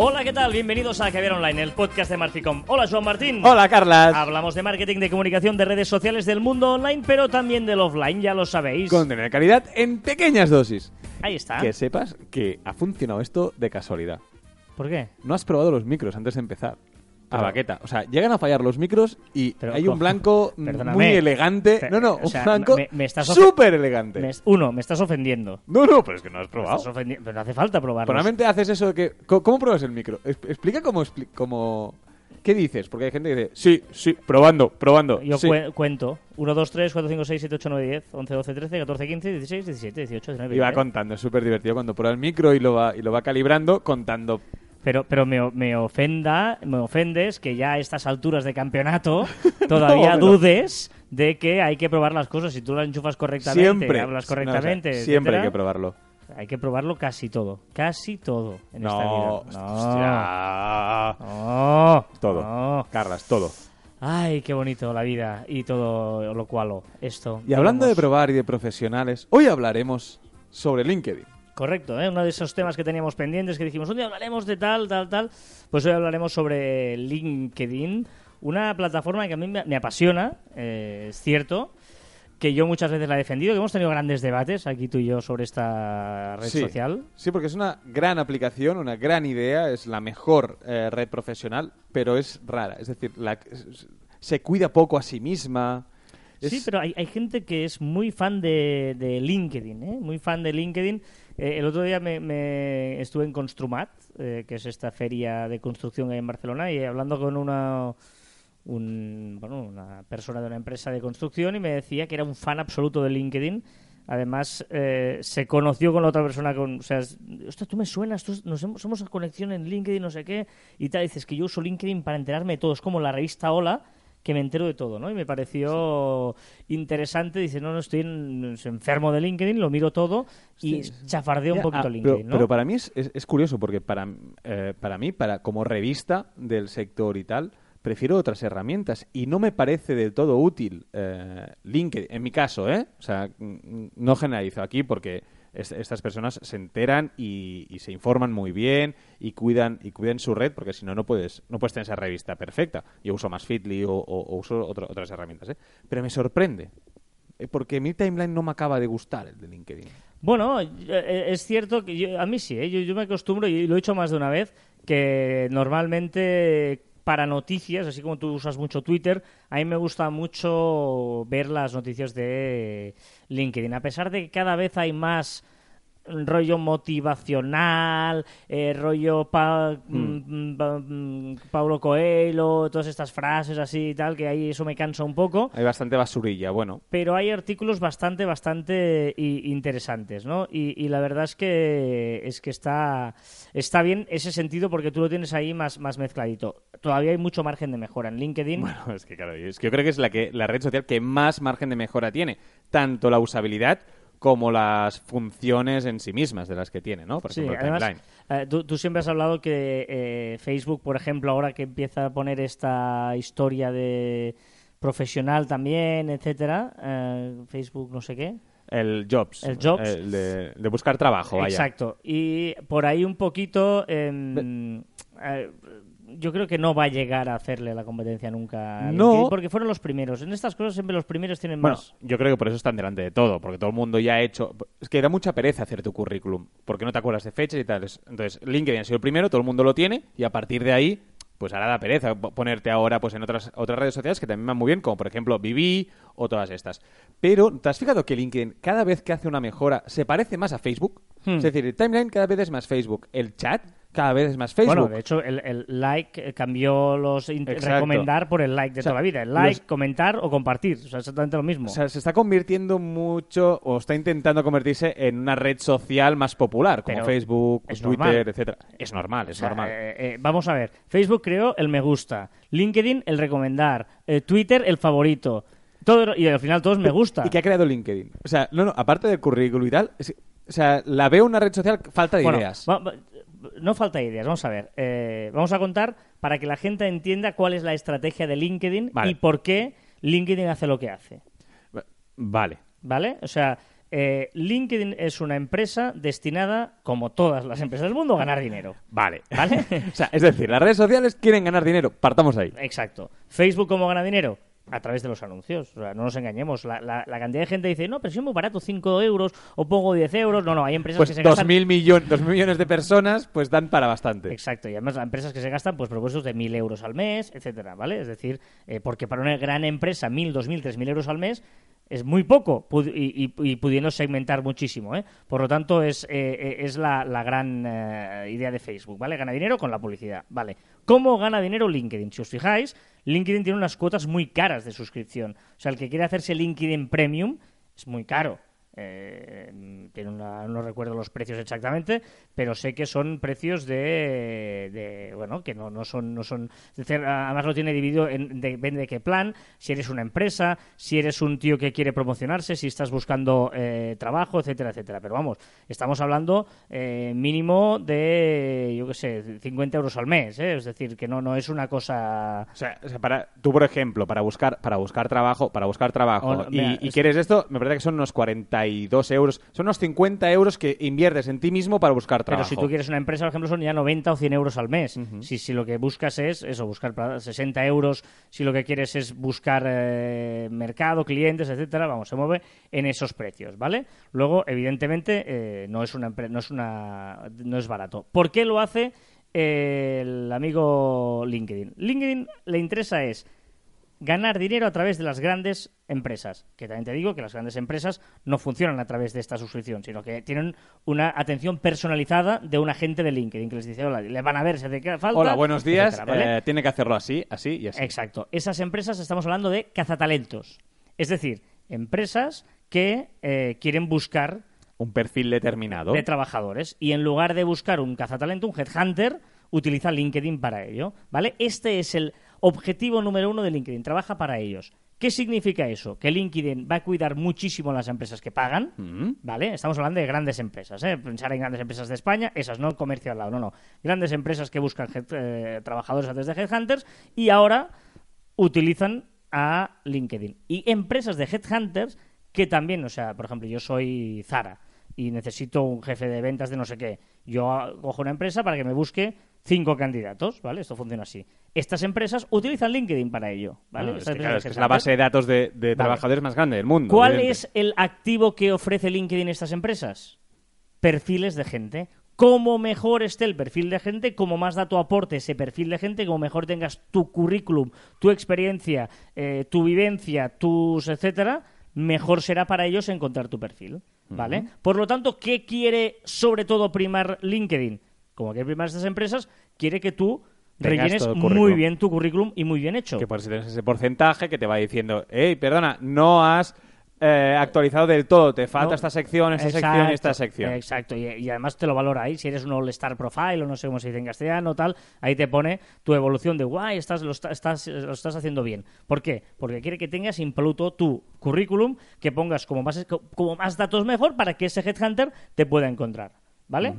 Hola, ¿qué tal? Bienvenidos a Caviar Online, el podcast de Marficom. Hola, Joan Martín. Hola, Carlas. Hablamos de marketing, de comunicación, de redes sociales, del mundo online, pero también del offline, ya lo sabéis. Contenido de calidad en pequeñas dosis. Ahí está. Que sepas que ha funcionado esto de casualidad. ¿Por qué? No has probado los micros antes de empezar. A baqueta. O sea, llegan a fallar los micros y Pero, hay un co- blanco muy elegante. No, no, o un sea, blanco me- me súper elegante. Me uno, me estás ofendiendo. No, no, pero es que no has probado. estás Pero no hace falta probarlo. Probablemente haces eso de que... co- ¿Cómo pruebas el micro? Es- Explica cómo... cómo... ¿Qué dices? Porque hay gente que dice, sí, sí, probando, probando. Yo sí. cue- cuento. 1, 2, 3, 4, 5, 6, 7, 8, 9, 10, 11, 12, 13, 14, 15, 16, 17, 18, 19, Y va 20. contando, es súper divertido cuando prueba el micro y lo va, y lo va calibrando contando Pero, pero me, me ofenda, me ofendes que ya a estas alturas de campeonato todavía dudes de que hay que probar las cosas. Si tú las enchufas correctamente, siempre. hablas No, o sea, correctamente, siempre hay que probarlo. hay que probarlo casi todo. Casi todo en No, esta vida. hostia. No. Todo. no. Carlas, todo. Ay, qué bonito la vida y todo lo cual esto. Y hablando de probar y de profesionales, hoy hablaremos sobre LinkedIn. Correcto, ¿eh? uno de esos temas que teníamos pendientes que dijimos, un día hablaremos de tal, tal, tal. Pues hoy hablaremos sobre LinkedIn, una plataforma que a mí me, apasiona, eh, es cierto, que yo muchas veces la he defendido, que hemos tenido grandes debates aquí tú y yo sobre esta red Sí. social. Sí, porque es una gran aplicación, una gran idea, es la mejor eh, red profesional, pero es rara. Es decir, la- se cuida poco a sí misma. Es- Sí, pero hay, hay gente que es muy fan de, de LinkedIn, ¿eh? muy fan de LinkedIn. Eh, el otro día me, me estuve en Construmat, eh, que es esta feria de construcción en Barcelona, y hablando con una, un- bueno, una persona de una empresa de construcción y me decía que era un fan absoluto de LinkedIn. Además, eh, se conoció con la otra persona, con, o sea, ostras, tú me suenas, tú- nos hemos, somos a conexión en LinkedIn, no sé qué, y tal, dices que yo uso LinkedIn para enterarme de todo, es como la revista Hola, que me entero de todo, ¿no? Y me pareció interesante, dice, no, no, estoy en- enfermo de LinkedIn, lo miro todo y Sí. chafardeo un poquito ah, LinkedIn, pero, ¿no? pero para mí es, es- es curioso porque para, eh, para mí, para como revista del sector y tal, prefiero otras herramientas y no me parece del todo útil eh, LinkedIn, en mi caso, ¿eh? O sea, no generalizo aquí porque es- estas personas se enteran y, se informan muy bien y cuidan y cuidan su red porque si no no puedes no puedes tener esa revista perfecta. Yo uso más Fitly o, o- uso otras herramientas, ¿eh? Pero me sorprende eh, porque mi timeline no me acaba de gustar el de LinkedIn. Bueno, eh, es cierto que yo- a mí sí, yo, yo me acostumbro, y lo he hecho más de una vez, que normalmente para noticias, así como tú usas mucho Twitter, a mí me gusta mucho ver las noticias de LinkedIn. A pesar de que cada vez hay más rollo motivacional, eh, rollo pa- mm, pa- mm, Paulo Coelho, todas estas frases así y tal, que ahí eso me cansa un poco Hay bastante basurilla, bueno. pero hay artículos bastante, bastante interesantes, ¿no? Y, y la verdad es que es que está, está bien ese sentido porque tú lo tienes ahí más, más mezcladito. Todavía hay mucho margen de mejora en LinkedIn. Bueno, es que claro, es que yo creo que es la que la red social que más margen de mejora tiene, tanto la usabilidad como las funciones en sí mismas de las que tiene, ¿no? Por Sí, ejemplo, además, timeline. eh, tú, tú siempre has hablado que eh, Facebook, por ejemplo, ahora que empieza a poner esta historia de profesional también, etcétera, eh, Facebook no sé qué, El Jobs. El Jobs. el de, de buscar trabajo, vaya. Exacto. Y por ahí un poquito. em, eh, yo creo que no va a llegar a hacerle la competencia nunca. No. Porque fueron los primeros. En estas cosas siempre los primeros tienen Bueno, más. yo creo que por eso están delante de todo, porque todo el mundo ya ha hecho... Es que da mucha pereza hacer tu currículum, porque no te acuerdas de fechas y tal. Entonces, LinkedIn ha sido el primero, todo el mundo lo tiene, y a partir de ahí, pues ahora da pereza po- ponerte ahora pues en otras, otras redes sociales que también van muy bien, como por ejemplo Vivi o todas estas. Pero, ¿te has fijado que LinkedIn cada vez que hace una mejora se parece más a Facebook? Hmm. Es decir, el timeline cada vez es más Facebook, el chat cada vez es más Facebook. Bueno, de hecho, el, el like cambió los recomendar por el like de O sea, toda la vida. El like, los- comentar o compartir. O sea, exactamente lo mismo. O sea, se está convirtiendo mucho, o está intentando convertirse en una red social más popular, como Pero Facebook, Twitter, etcétera. Es normal, es O sea, normal. eh, eh, vamos a ver. Facebook creó el me gusta. LinkedIn el recomendar. eh, Twitter el favorito. Todo, y al final todos me gusta. ¿Y qué ha creado LinkedIn? O sea, no, no, aparte del currículum y tal, es- o sea, la veo una red social falta de Bueno, ideas. No falta ideas, vamos a ver. Eh, vamos a contar para que la gente entienda cuál es la estrategia de LinkedIn Vale. y por qué LinkedIn hace lo que hace. Vale. ¿Vale? O sea, eh, LinkedIn es una empresa destinada, como todas las empresas del mundo, a ganar dinero. Vale. ¿Vale? o sea, es decir, las redes sociales quieren ganar dinero. Partamos ahí. Exacto. ¿Facebook cómo gana dinero? A través de los anuncios. O sea, no nos engañemos. La, la- la cantidad de gente dice, no, pero si es muy barato, 5 euros o pongo 10 euros. No, no, hay empresas Pues que se dos gastan... mil, millon- dos mil millones de personas pues dan para bastante. Exacto, y además las empresas que se gastan pues propuestos de 1.000 euros al mes, etcétera, ¿vale? Es decir, eh, porque para una gran empresa 1.000, 2.000, 3.000 euros al mes es muy poco y pudiendo segmentar muchísimo, ¿eh? Por lo tanto, es, eh, eh, es la, la gran eh, idea de Facebook, ¿vale? Gana dinero con la publicidad, ¿vale? ¿Cómo gana dinero LinkedIn? Si os fijáis, LinkedIn tiene unas cuotas muy caras de suscripción. O sea, el que quiere hacerse LinkedIn Premium es muy caro. Eh, tiene una- no recuerdo los precios exactamente, pero sé que son precios de, de- bueno, que no, no son, no son, además lo tiene dividido en depende de qué plan, si eres una empresa, si eres un tío que quiere promocionarse, si estás buscando eh, trabajo, etcétera, etcétera. Pero vamos, estamos hablando eh, mínimo de, yo qué sé, 50 euros al mes, ¿eh? es decir, que no, no es una cosa O sea, o sea, para, tú, por ejemplo, para buscar, para buscar trabajo, para buscar trabajo y, mira, y es- quieres esto, me parece que son unos 42 euros, son unos 50 euros que inviertes en ti mismo para buscar Pero trabajo. si tú quieres una empresa, por ejemplo, son ya 90 o 100 euros al mes. si, si lo que buscas es eso, buscar pra- 60 euros, si lo que quieres es buscar eh, mercado, clientes, etcétera, vamos, se mueve en esos precios, ¿vale? Luego, evidentemente, eh, no es una no es una no es barato. ¿Por qué lo hace eh, el amigo LinkedIn? LinkedIn le interesa es ganar dinero a través de las grandes empresas. Que también te digo que las grandes empresas no funcionan a través de esta suscripción, sino que tienen una atención personalizada de un agente de LinkedIn que les dice, hola, le van a ver si te queda falta. Hola, buenos días, etcétera, ¿vale? eh, tiene que hacerlo así, así y así. Exacto. Esas empresas estamos hablando de cazatalentos. Es decir, empresas que eh, quieren buscar Un perfil determinado. de trabajadores y en lugar de buscar un cazatalento, un headhunter, utiliza LinkedIn para ello, ¿vale? Este es el objetivo número uno de LinkedIn, trabaja para ellos. ¿Qué significa eso? Que LinkedIn va a cuidar muchísimo a las empresas que pagan, Mm. ¿vale? Estamos hablando de grandes empresas, ¿eh? Pensar en grandes empresas de España, esas no comercio al lado, no, no. Grandes empresas que buscan eh, trabajadores a través de headhunters y ahora utilizan a LinkedIn. Y empresas de headhunters que también, o sea, por ejemplo, yo soy Zara y necesito un jefe de ventas de no sé qué. Yo cojo una empresa para que me busque cinco candidatos, ¿vale? Esto funciona así. Estas empresas utilizan LinkedIn para ello, ¿vale? Es Estas que, claro, empresas es que es headhunters. la base de datos de, de trabajadores más grande del mundo. ¿Cuál evidente. es el activo que ofrece LinkedIn a estas empresas? Perfiles de gente. Como mejor esté el perfil de gente, como más dato aporte ese perfil de gente, como mejor tengas tu currículum, tu experiencia, eh, tu vivencia, tus etcétera, mejor será para ellos encontrar tu perfil, ¿vale? Por lo tanto, ¿qué quiere sobre todo primar LinkedIn? Como quiere primar estas empresas, quiere que tú rellenes muy bien tu currículum y muy bien hecho. Que por si tienes ese porcentaje que te va diciendo, hey, perdona, no has eh, actualizado del todo, te falta No. esta sección, esta Exacto, sección y esta sección. Exacto, y, y además te lo valora ahí. Si eres un All-Star Profile o no sé cómo se dice en castellano, tal, ahí te pone tu evolución de guay, estás, lo, estás, lo estás haciendo bien. ¿Por qué? Porque quiere que tengas impoluto tu currículum, que pongas como más, como más datos mejor para que ese Headhunter te pueda encontrar. ¿Vale?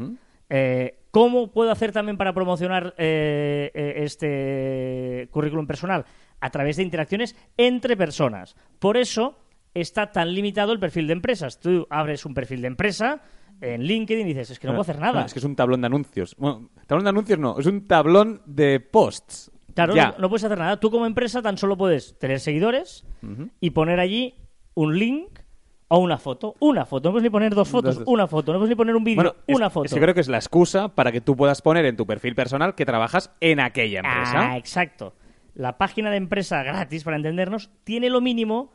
Eh, ¿Cómo puedo hacer también para promocionar eh, eh, este currículum personal? A través de interacciones entre personas. Por eso está tan limitado el perfil de empresas. Tú abres un perfil de empresa en LinkedIn y dices, es que no puedo hacer nada. Es que es un tablón de anuncios. Bueno, tablón de anuncios no, es un tablón de posts. Claro, no puedes hacer nada. Tú como empresa tan solo puedes tener seguidores y poner allí un link o una foto. Una foto. No puedes ni poner dos fotos. Una foto. No puedes ni poner un vídeo. Bueno, es- una foto. es que creo que es la excusa para que tú puedas poner en tu perfil personal que trabajas en aquella empresa. Ah, exacto. La página de empresa gratis, para entendernos, tiene lo mínimo,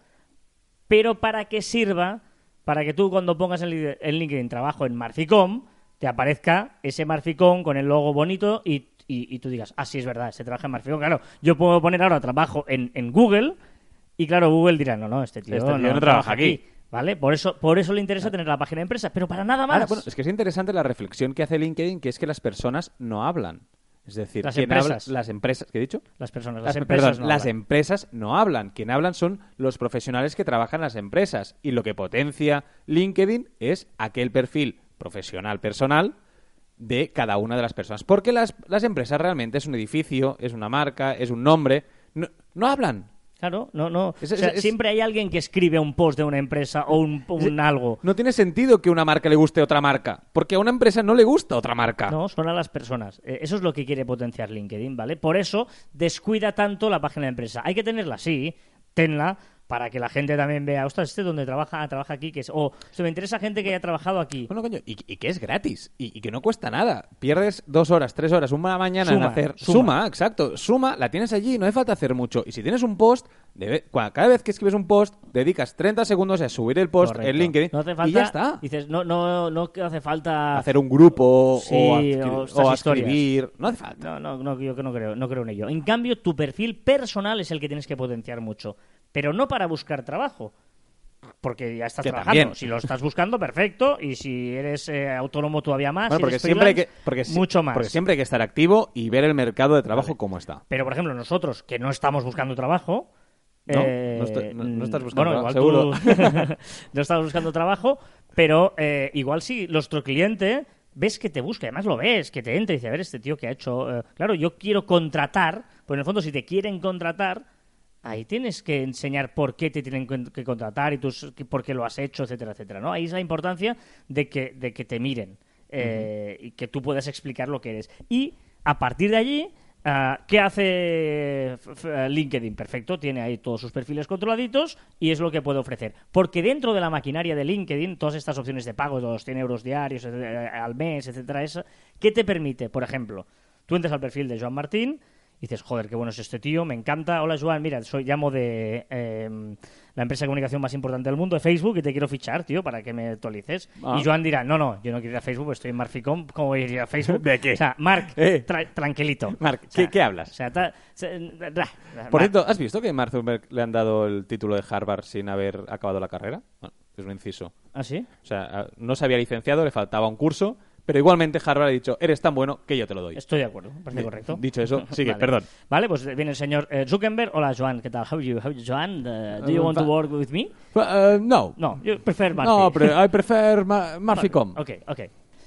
pero para que sirva, para que tú cuando pongas en, li- en LinkedIn trabajo en Marficom, te aparezca ese Marficom con el logo bonito y, y- y tú digas, ah, sí, es verdad, se trabaja en Marficom. Claro, yo puedo poner ahora trabajo en, en Google y claro, Google dirá, no, no, este tío, Este tío no trabaja aquí. ¿Vale? Por eso, por eso le interesa tener la página de empresa, pero para nada más. Ahora, bueno, es que es interesante la reflexión que hace LinkedIn, que es que las personas no hablan. Es decir, Las empresas. habla- las empresas, ¿qué he dicho? Las personas, Las, las empresas perdón, no las hablan. empresas no hablan. Quien hablan son los profesionales que trabajan en las empresas. Y lo que potencia LinkedIn es aquel perfil profesional personal de cada una de las personas. Porque las, las empresas realmente es un edificio, es una marca, es un nombre. No, no hablan. Claro, no, no. Es- o sea, es- siempre hay alguien que escribe un post de una empresa o un, un algo. No tiene sentido que una marca le guste otra marca, porque a una empresa no le gusta otra marca. No, son a las personas. Eh, Eso es lo que quiere potenciar LinkedIn, ¿vale? Por eso descuida tanto la página de empresa. Hay que tenerla, sí, tenla para que la gente también vea, ostras, este donde trabaja, ah, trabaja aquí, que es, o se me interesa gente que haya trabajado aquí. Bueno, coño, y, y que es gratis y, y que no cuesta nada. Pierdes dos horas, tres horas, una mañana en Suma, hacer suma. suma. exacto. Suma, la tienes allí, no hace falta hacer mucho. Y si tienes un post, debe- cada vez que escribes un post, dedicas 30 segundos a subir el post Correcto. en LinkedIn No hace falta, y ya está. Dices, no, no, no hace falta Hacer un grupo Sí, o, escribir. No hace falta. No, no, no, yo que no creo, no creo en ello. En cambio, tu perfil personal es el que tienes que potenciar mucho, pero no para buscar trabajo. Porque ya estás Que trabajando. también. Si lo estás buscando, perfecto. Y si eres eh, autónomo todavía más, Bueno, si porque siempre hay que freelance, porque, mucho más. porque siempre hay que estar activo y ver el mercado de trabajo cómo está. Pero, por ejemplo, nosotros, que no estamos buscando trabajo... No, eh, no estoy- no- no estás buscando bueno, trabajo, tú no estás buscando trabajo, pero eh, igual si nuestro cliente ves que te busca, además lo ves, que te entra y dice, a ver, este tío que ha hecho... eh, claro, yo quiero contratar, pues en el fondo si te quieren contratar, ahí tienes que enseñar por qué te tienen que contratar y tus, por qué lo has hecho, etcétera, etcétera. ¿no? Ahí es la importancia de que, de que te miren eh, y que tú puedas explicar lo que eres. Y a partir de allí, ah, ¿qué hace LinkedIn? Perfecto, tiene ahí todos sus perfiles controladitos y es lo que puede ofrecer. Porque dentro de la maquinaria de LinkedIn, todas estas opciones de pago de los 100 euros diarios etcétera, al mes, etcétera, esa, ¿qué te permite? Por ejemplo, tú entras al perfil de Joan Martín y dices, joder, qué bueno es este tío, me encanta. Hola, Joan, mira, soy llamo de eh, la empresa de comunicación más importante del mundo, de Facebook, y te quiero fichar, tío, para que me actualices. Ah. Y Joan dirá, no, no, yo no quiero ir a Facebook, estoy en Marficom, ¿cómo voy a ir a Facebook? ¿De qué? O sea, Marc, Eh. tra- tranquilito. O sea, ¿qué- qué hablas? O sea, ta- se- ra- Por cierto, ¿has visto que a Mark Zuckerberg le han dado el título de Harvard sin haber acabado la carrera? Bueno, es un inciso. ¿Ah, sí? O sea, a- no se había licenciado, le faltaba un curso, pero igualmente Harvard ha dicho, eres tan bueno que yo te lo doy. Estoy de acuerdo, parece correcto. dicho eso, sigue, Vale. perdón. Vale, pues viene el señor eh, Zuckerberg. Hola, Joan, ¿qué tal? How are you? How are you, Joan? Uh, do you Uh, want to work with me? Uh, no. No, you prefer Marfi. No, pero I prefer Ma Marficom. Ok, ok.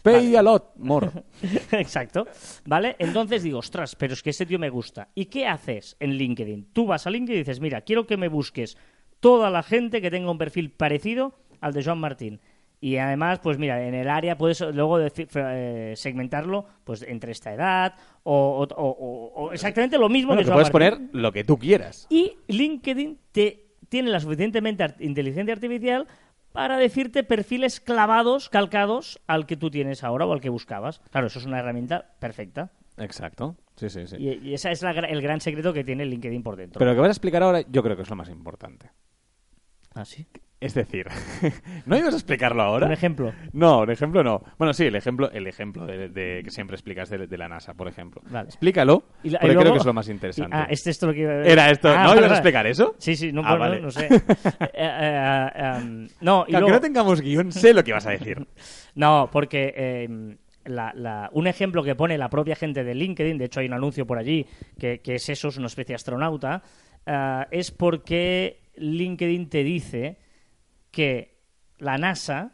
Pay a lot more. Exacto. ¿Vale? Entonces digo, ostras, pero es que este tío me gusta. ¿Y qué haces en LinkedIn? Tú vas a LinkedIn y dices, mira, quiero que me busques toda la gente que tenga un perfil parecido al de Joan Martín. Y además, pues mira, en el área puedes luego eh, segmentarlo pues entre esta edad o, o- o- o exactamente lo mismo Bueno, que puedes poner lo que tú quieras. Y LinkedIn te tiene la suficientemente art- inteligencia artificial para decirte perfiles clavados, calcados al que tú tienes ahora o al que buscabas. Claro, eso es una herramienta perfecta. Exacto. Sí, sí, sí. Y, y ese es la el gran secreto que tiene LinkedIn por dentro. Pero lo que vas a explicar ahora, yo creo que es lo más importante. ¿Ah, sí? Es decir, ¿no ibas a explicarlo ahora? Un ejemplo. No, un ejemplo no. Bueno, sí, el ejemplo, el ejemplo de, de- que siempre explicas de, de la NASA, por ejemplo. Vale. Explícalo, Y la- y porque creo que es lo más interesante. y- ah, este es lo que iba a- Era esto. Ah, ¿No vale, ibas a explicar eso? Sí, sí, no, Ah, no sé. Eh, eh, em, no, y Que aunque luego- no tengamos guion, sé lo que vas a decir. No, porque eh, la- la- un ejemplo que pone la propia gente de LinkedIn, de hecho hay un anuncio por allí que, que es eso, es una especie de astronauta, eh, es porque LinkedIn te dice que la NASA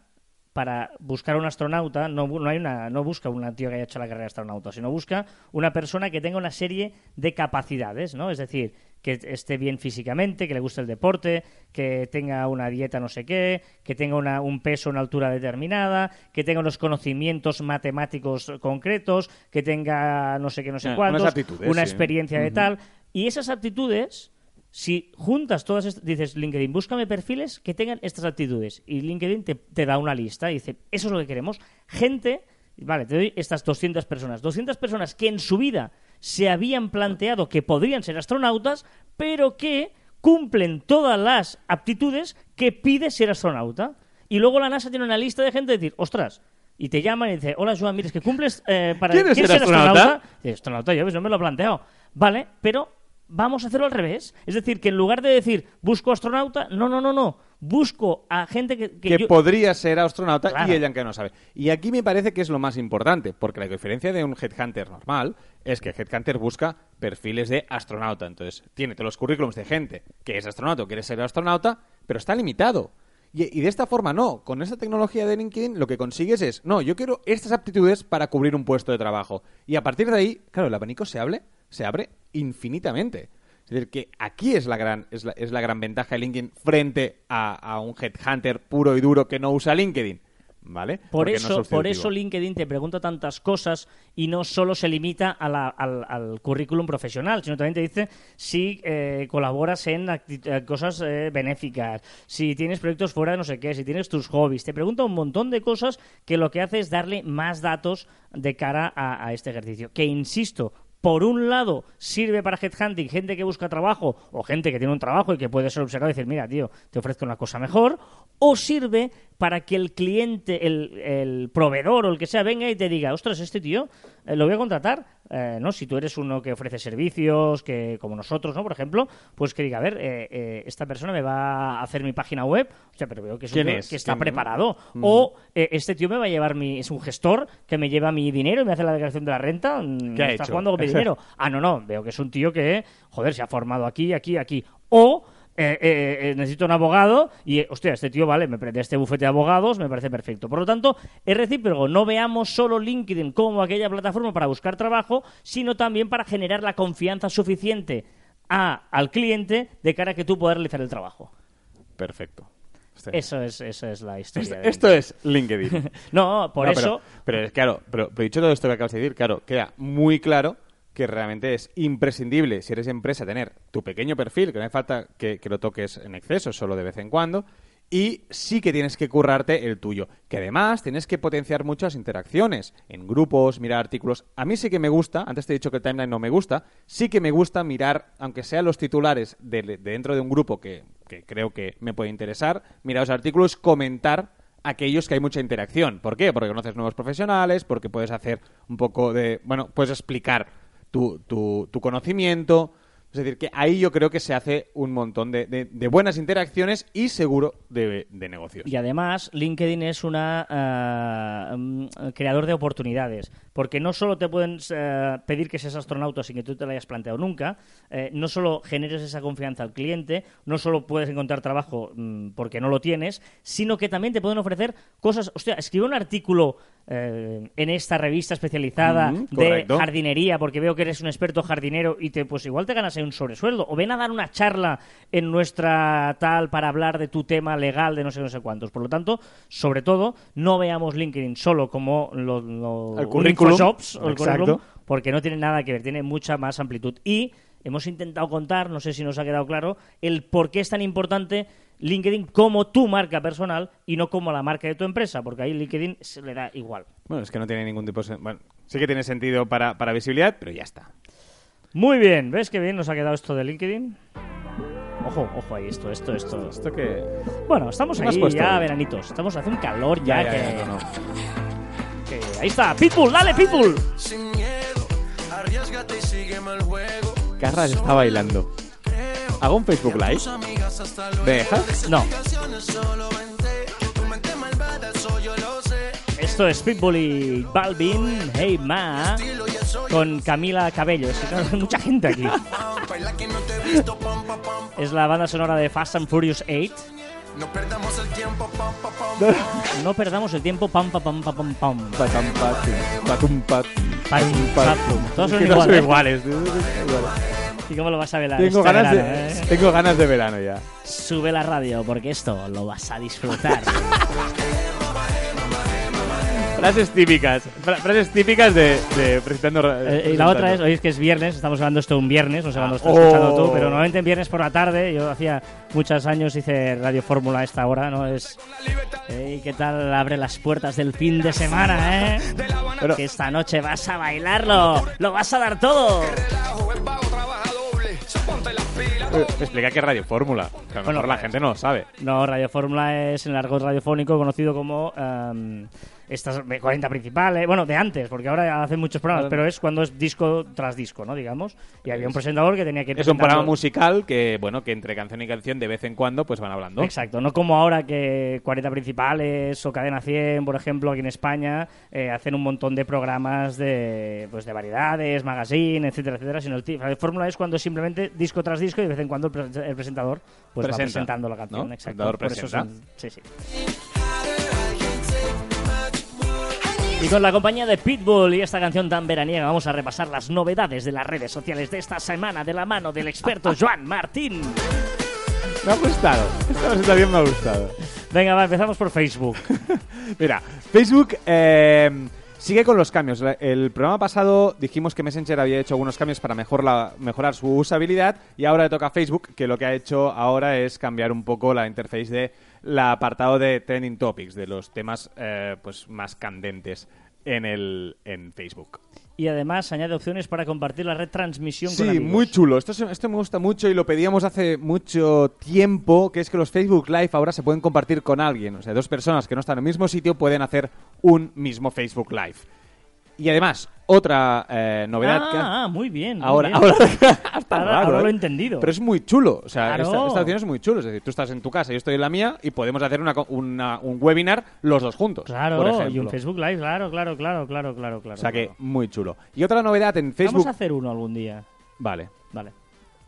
para buscar un astronauta no, no hay una no busca una tío que haya hecho la carrera de astronauta, sino busca una persona que tenga una serie de capacidades, ¿no? Es decir, que esté bien físicamente, que le guste el deporte, que tenga una dieta no sé qué, que tenga una- un peso, una altura determinada, que tenga unos conocimientos matemáticos concretos, que tenga no sé qué, no sé Ah, cuántos, una sí. experiencia de tal. Y esas aptitudes si juntas todas estas, dices LinkedIn, búscame perfiles que tengan estas actitudes. Y LinkedIn te, te da una lista y dice, eso es lo que queremos. Gente, vale, te doy estas 200 personas. 200 personas que en su vida se habían planteado que podrían ser astronautas, pero que cumplen todas las aptitudes que pide ser astronauta. Y luego la NASA tiene una lista de gente de decir, ostras, y te llaman y dice, hola Joan, mira, es que cumples eh, para ¿Quieres ser astronauta? astronauta? Dices, astronauta, yo pues, no me lo he planteado. Vale, pero vamos a hacerlo al revés. Es decir, que en lugar de decir busco astronauta, no, no, no, no. Busco a gente que, que que yo- podría ser astronauta Claro. y ella que no sabe. Y aquí me parece que es lo más importante, porque la diferencia de un headhunter normal es que el headhunter busca perfiles de astronauta. Entonces, tiene todos los currículums de gente que es astronauta o quiere ser astronauta, pero está limitado. Y, de esta forma no, con esta tecnología de LinkedIn lo que consigues es, no, yo quiero estas aptitudes para cubrir un puesto de trabajo. Y a partir de ahí, claro, el abanico se abre, se abre infinitamente. Es decir, que aquí es la gran, es la, es la gran ventaja de LinkedIn frente a, a un headhunter puro y duro que no usa LinkedIn. ¿Vale? Por Porque no es eso, por eso LinkedIn te pregunta tantas cosas y no solo se limita a la- al, al currículum profesional, sino también te dice si eh, colaboras en eh, cosas eh, benéficas, si tienes proyectos fuera de no sé qué, si tienes tus hobbies. Te pregunta un montón de cosas que lo que hace es darle más datos de cara a, a este ejercicio. Que insisto, por un lado, sirve para headhunting, gente que busca trabajo o gente que tiene un trabajo y que puede ser observado y decir, mira, tío, te ofrezco una cosa mejor, o sirve para que el cliente, el, el proveedor o el que sea venga y te diga, ostras, este tío eh, lo voy a contratar, eh, ¿no? Si tú eres uno que ofrece servicios, que como nosotros, ¿no? Por ejemplo, pues que diga, a ver, eh, eh, esta persona me va a hacer mi página web, o sea, pero veo que es un ¿Quién tío es? que está ¿Quién- preparado. O eh, este tío me va a llevar mi, es un gestor que me lleva mi dinero y me hace la declaración de la renta, mm, ¿Qué ha está hecho? jugando con mi dinero. Ah, no, no, veo que es un tío que, joder, se ha formado aquí, aquí, aquí. O eh, eh, eh, necesito un abogado y, hostia, este tío, vale, me prende este bufete de abogados, me parece perfecto. Por lo tanto, es recíproco, no veamos solo LinkedIn como aquella plataforma para buscar trabajo, sino también para generar la confianza suficiente a, al cliente de cara a que tú puedas realizar el trabajo. Perfecto. Eso es, eso es la historia. esto, de esto es LinkedIn. No, por No, eso... Pero, claro, pero, pero dicho todo esto que acabas de decir, claro, queda muy claro que realmente es imprescindible, si eres empresa, tener tu pequeño perfil, que no hace falta que, lo toques en exceso, solo de vez en cuando, y sí que tienes que currarte el tuyo. Que además tienes que potenciar muchas interacciones en grupos, mirar artículos. A mí sí que me gusta, antes te he dicho que el timeline no me gusta, sí que me gusta mirar, aunque sean los titulares de dentro de un grupo que, que creo que me puede interesar, mirar los artículos, comentar aquellos que hay mucha interacción. ¿Por qué? Porque conoces nuevos profesionales, porque puedes hacer un poco de... Bueno, puedes explicar tu, tu, tu conocimiento. Es decir, que ahí yo creo que se hace un montón de, de- buenas interacciones y seguro de, de negocios. Y además, LinkedIn es un creador de oportunidades, porque no solo te pueden eh, pedir que seas astronauta sin que tú te lo hayas planteado nunca, eh, no solo generes esa confianza al cliente, no solo puedes encontrar trabajo mm, porque no lo tienes, sino que también te pueden ofrecer cosas. Hostia, escribe un artículo eh, en esta revista especializada Mm, de correcto. jardinería, porque veo que eres un experto jardinero y te pues igual te ganas ahí un sobresueldo. O ven a dar una charla en nuestra tal para hablar de tu tema legal de no sé no sé cuántos. Por lo tanto, sobre todo, no veamos LinkedIn solo como lo, lo- El un currículum. InfoJobs o el Exacto. currículum, porque no tiene nada que ver, tiene mucha más amplitud. Y hemos intentado contar, no sé si nos ha quedado claro, el por qué es tan importante LinkedIn como tu marca personal y no como la marca de tu empresa, porque ahí LinkedIn se le da igual. Bueno, es que no tiene ningún tipo de... Bueno, sí que tiene sentido para, para visibilidad, pero ya está. Muy bien, ¿ves qué bien nos ha quedado esto de LinkedIn? Ojo, ojo ahí, esto, esto, esto. Esto que... Bueno, estamos ¿Qué me has ahí ya veranitos. Estamos hace un calor ya, Ya, ya, que, ya, no, no. Ahí está, Pitbull, dale Pitbull. Sin miedo, arriesgate y sígueme el juego. Carras está bailando. ¿Hago un Facebook Live? ¿Me dejas? No, esto es Pitbull y Balvin, Hey Ma, con Camila Cabello. Es que hay mucha gente aquí. Es la banda sonora de Fast and Furious 8. No perdamos el tiempo, pam, pam, pam, pam. No perdamos el tiempo, pam, pam, pam, pam, pam, pam. Patam, patum, patum, pat- Patum, patum. Todos son iguales, son iguales. ¿Y cómo lo vas a velar? Tengo este ganas, verano, de, eh? tengo ganas de verano ya. Sube la radio porque esto lo vas a disfrutar. Frases típicas. fra- frases típicas de, de presentando. Eh, y la otra es, hoy es que es viernes, estamos grabando esto un viernes, no sé cuándo estás Oh. escuchando tú, pero normalmente en viernes por la tarde, yo hacía muchos años hice Radio Fórmula a esta hora, ¿no? Es... Eh, ¿Y qué tal abre las puertas del fin de semana, eh? Pero- que esta noche vas a bailarlo, lo vas a dar todo. Eh, Explica qué es Radio Fórmula. Que a lo Bueno, mejor la gente no lo sabe. No, Radio Fórmula es en el argot radiofónico conocido como em, estas 40 principales, bueno, de antes, porque ahora hacen muchos programas, pero es cuando es disco tras disco, ¿no? Digamos. Y había un presentador que tenía que Es un programa musical que, bueno, que entre canción y canción de vez en cuando pues van hablando. Exacto, no como ahora que 40 principales o Cadena 100, por ejemplo, aquí en España, eh, hacen un montón de programas de, pues, de variedades, magazine, etcétera, etcétera, sino el la fórmula es cuando simplemente disco tras disco y de vez en cuando el, pre- el presentador pues, va Presenta, presentando la canción. ¿no? Exacto. Por eso presenta. son- sí, sí. Y con la compañía de Pitbull y esta canción tan veraniega vamos a repasar las novedades de las redes sociales de esta semana de la mano del experto Joan Martín. Me ha gustado. Esta presentación me ha gustado. Venga, va, empezamos por Facebook. Mira, Facebook eh, sigue con los cambios. El programa pasado dijimos que Messenger había hecho algunos cambios para mejor la- mejorar su usabilidad y ahora le toca a Facebook que lo que ha hecho ahora es cambiar un poco la interface de la apartado de trending topics, de los temas eh, pues más candentes en el en Facebook. Y además añade opciones para compartir la retransmisión con Sí, amigos. muy chulo. Esto, esto me gusta mucho y lo pedíamos hace mucho tiempo, que es que los Facebook Live ahora se pueden compartir con alguien. O sea, dos personas que no están en el mismo sitio pueden hacer un mismo Facebook Live. Y además, otra eh, novedad que... Ah, ah, muy bien. muy Ahora, bien. ahora, hasta Ahora- raro, ahora ¿eh? lo he entendido. Pero es muy chulo. O sea, Claro. esta, esta opción es muy chulo. Es decir, tú estás en tu casa, yo estoy en la mía y podemos hacer una un webinar los dos juntos. por Claro, y un Facebook Live, claro, claro, claro, claro, claro, claro. O sea que muy chulo. Y otra novedad en Facebook... Vamos a hacer uno algún día. Vale. Vale.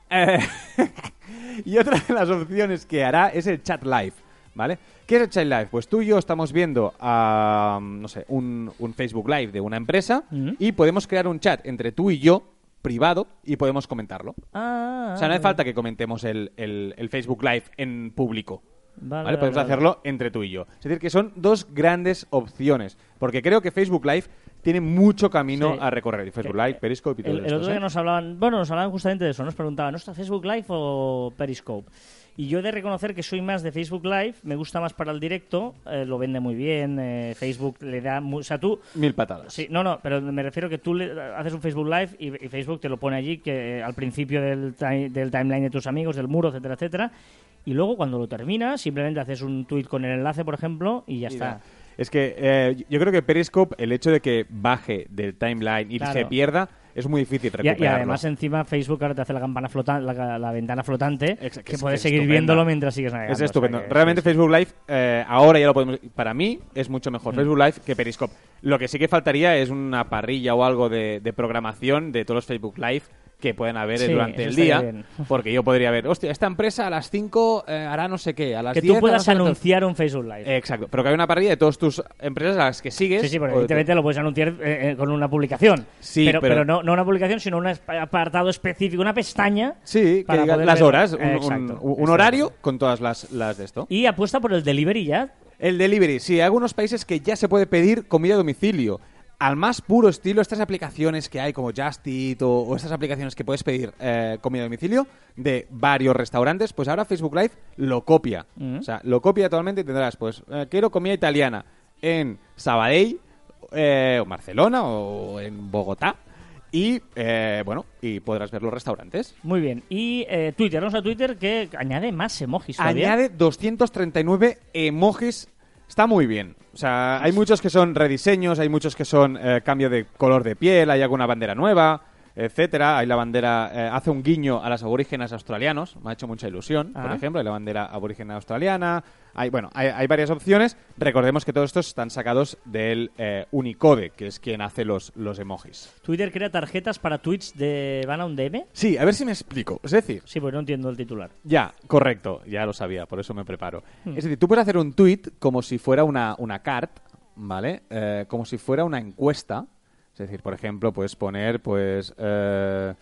Eh, y otra de las opciones que hará es el chat live, ¿vale? ¿Qué es el chat live? Pues tú y yo estamos viendo a, no sé, un, un Facebook Live de una empresa y podemos crear un chat entre tú y yo, privado, y podemos comentarlo. Ah, O sea, no hace ah, falta que comentemos el, el- el Facebook Live en público. Vale, ¿Vale? Podemos vale, hacerlo entre tú y yo. Es decir, que son dos grandes opciones. Porque creo que Facebook Live tiene mucho camino Sí. a recorrer. Facebook Que- Live, Periscope y todo El, el otro día nos hablaban, bueno, nos hablaban justamente de eso, nos preguntaban, ¿no está Facebook Live o Periscope? Y yo he de reconocer que soy más de Facebook Live, me gusta más para el directo, eh, lo vende muy bien, eh, Facebook le da... mu- o sea, tú... Mil patadas. Sí, no, no, pero me refiero que tú le haces un Facebook Live y, y Facebook te lo pone allí que eh, al principio del, del timeline de tus amigos, del muro, etcétera, etcétera. Y luego cuando lo terminas, simplemente haces un tweet con el enlace, por ejemplo, y ya Mira, está. Es que eh, yo creo que Periscope, el hecho de que baje del timeline y Claro. se pierda, es muy difícil Y, recuperarlo. y además encima Facebook ahora te hace la campana flotante, la, la ventana flotante, que que es- puedes seguir viéndolo mientras sigues navegando. es o sea estupendo. Realmente. Facebook Live, eh, ahora ya lo podemos... Para mí es mucho mejor Mm. Facebook Live que Periscope. Lo que sí que faltaría es una parrilla o algo de, de programación de todos los Facebook Live que pueden haber Sí, durante el día. Porque yo podría ver, hostia, esta empresa a las 5 eh, hará no sé qué, a las Que 10 tú puedas hará no sé cuánto". anunciar un Facebook Live. Eh, Exacto, pero que hay una parrilla de todas tus empresas a las que sigues. Sí, sí, porque o de- evidentemente lo puedes anunciar eh, eh, con una publicación. Sí, pero, pero- no, no una publicación, sino un apartado específico, una pestaña. Sí, que para poder las ver- horas, un, un- exacto, un horario con todas las, las de esto. Y apuesta por el delivery ya. El delivery, sí, hay algunos países que ya se puede pedir comida a domicilio. Al más puro estilo, estas aplicaciones que hay como Just Eat o, o estas aplicaciones que puedes pedir eh, comida a domicilio de varios restaurantes, pues ahora Facebook Live lo copia. Mm. O sea, lo copia totalmente y tendrás, pues, eh, quiero comida italiana en Sabadell, eh, o Barcelona, o en Bogotá. Y, eh, bueno, y podrás ver los restaurantes. Muy bien. Y eh, Twitter, vamos a Twitter que añade más emojis todavía. Añade 239 emojis. Está muy bien. O sea, hay muchos que son rediseños, hay muchos que son eh, cambio de color de piel, hay alguna bandera nueva, etcétera. Hay la bandera, eh, hace un guiño a las aborígenes australianos, me ha hecho mucha ilusión, por Ah. ejemplo, hay la bandera aborigen australiana. Hay, bueno, hay, hay varias opciones. Recordemos que todos estos están sacados del eh, Unicode, que es quien hace los, los emojis. Twitter crea tarjetas para tweets de van a un DM. Sí, a ver si me explico. Es decir, Sí, pues no entiendo el titular. Ya, correcto, ya lo sabía, por eso me preparo. Hmm. Es decir, tú puedes hacer un tweet como si fuera una, una cart, ¿vale? Eh, como si fuera una encuesta. Es decir, por ejemplo, puedes poner, pues, eh,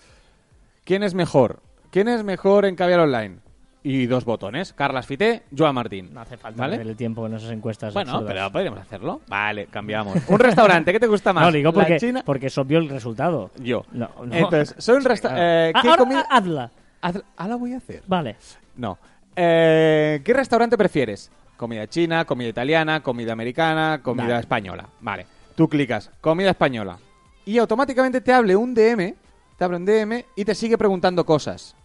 ¿quién es mejor? ¿Quién es mejor en Caviar Online? Y dos botones, Carlas Fité, Joan Martín. No hace falta ¿Vale? perder el tiempo en esas encuestas. Bueno, absurdas. pero podríamos hacerlo. Vale, cambiamos. Un restaurante, ¿qué te gusta más? No, digo ¿La porque, China? porque es obvio el resultado. Yo. No, no. Entonces, soy un restaurante... Ah, ahora, ah, hazla. Ah, voy a hacer. Vale. No. Eh, ¿Qué restaurante prefieres? Comida china, comida italiana, comida americana, comida Vale. española. Vale. Tú clicas, comida española. Y automáticamente te hable un DM, te abre un DM y te sigue preguntando cosas.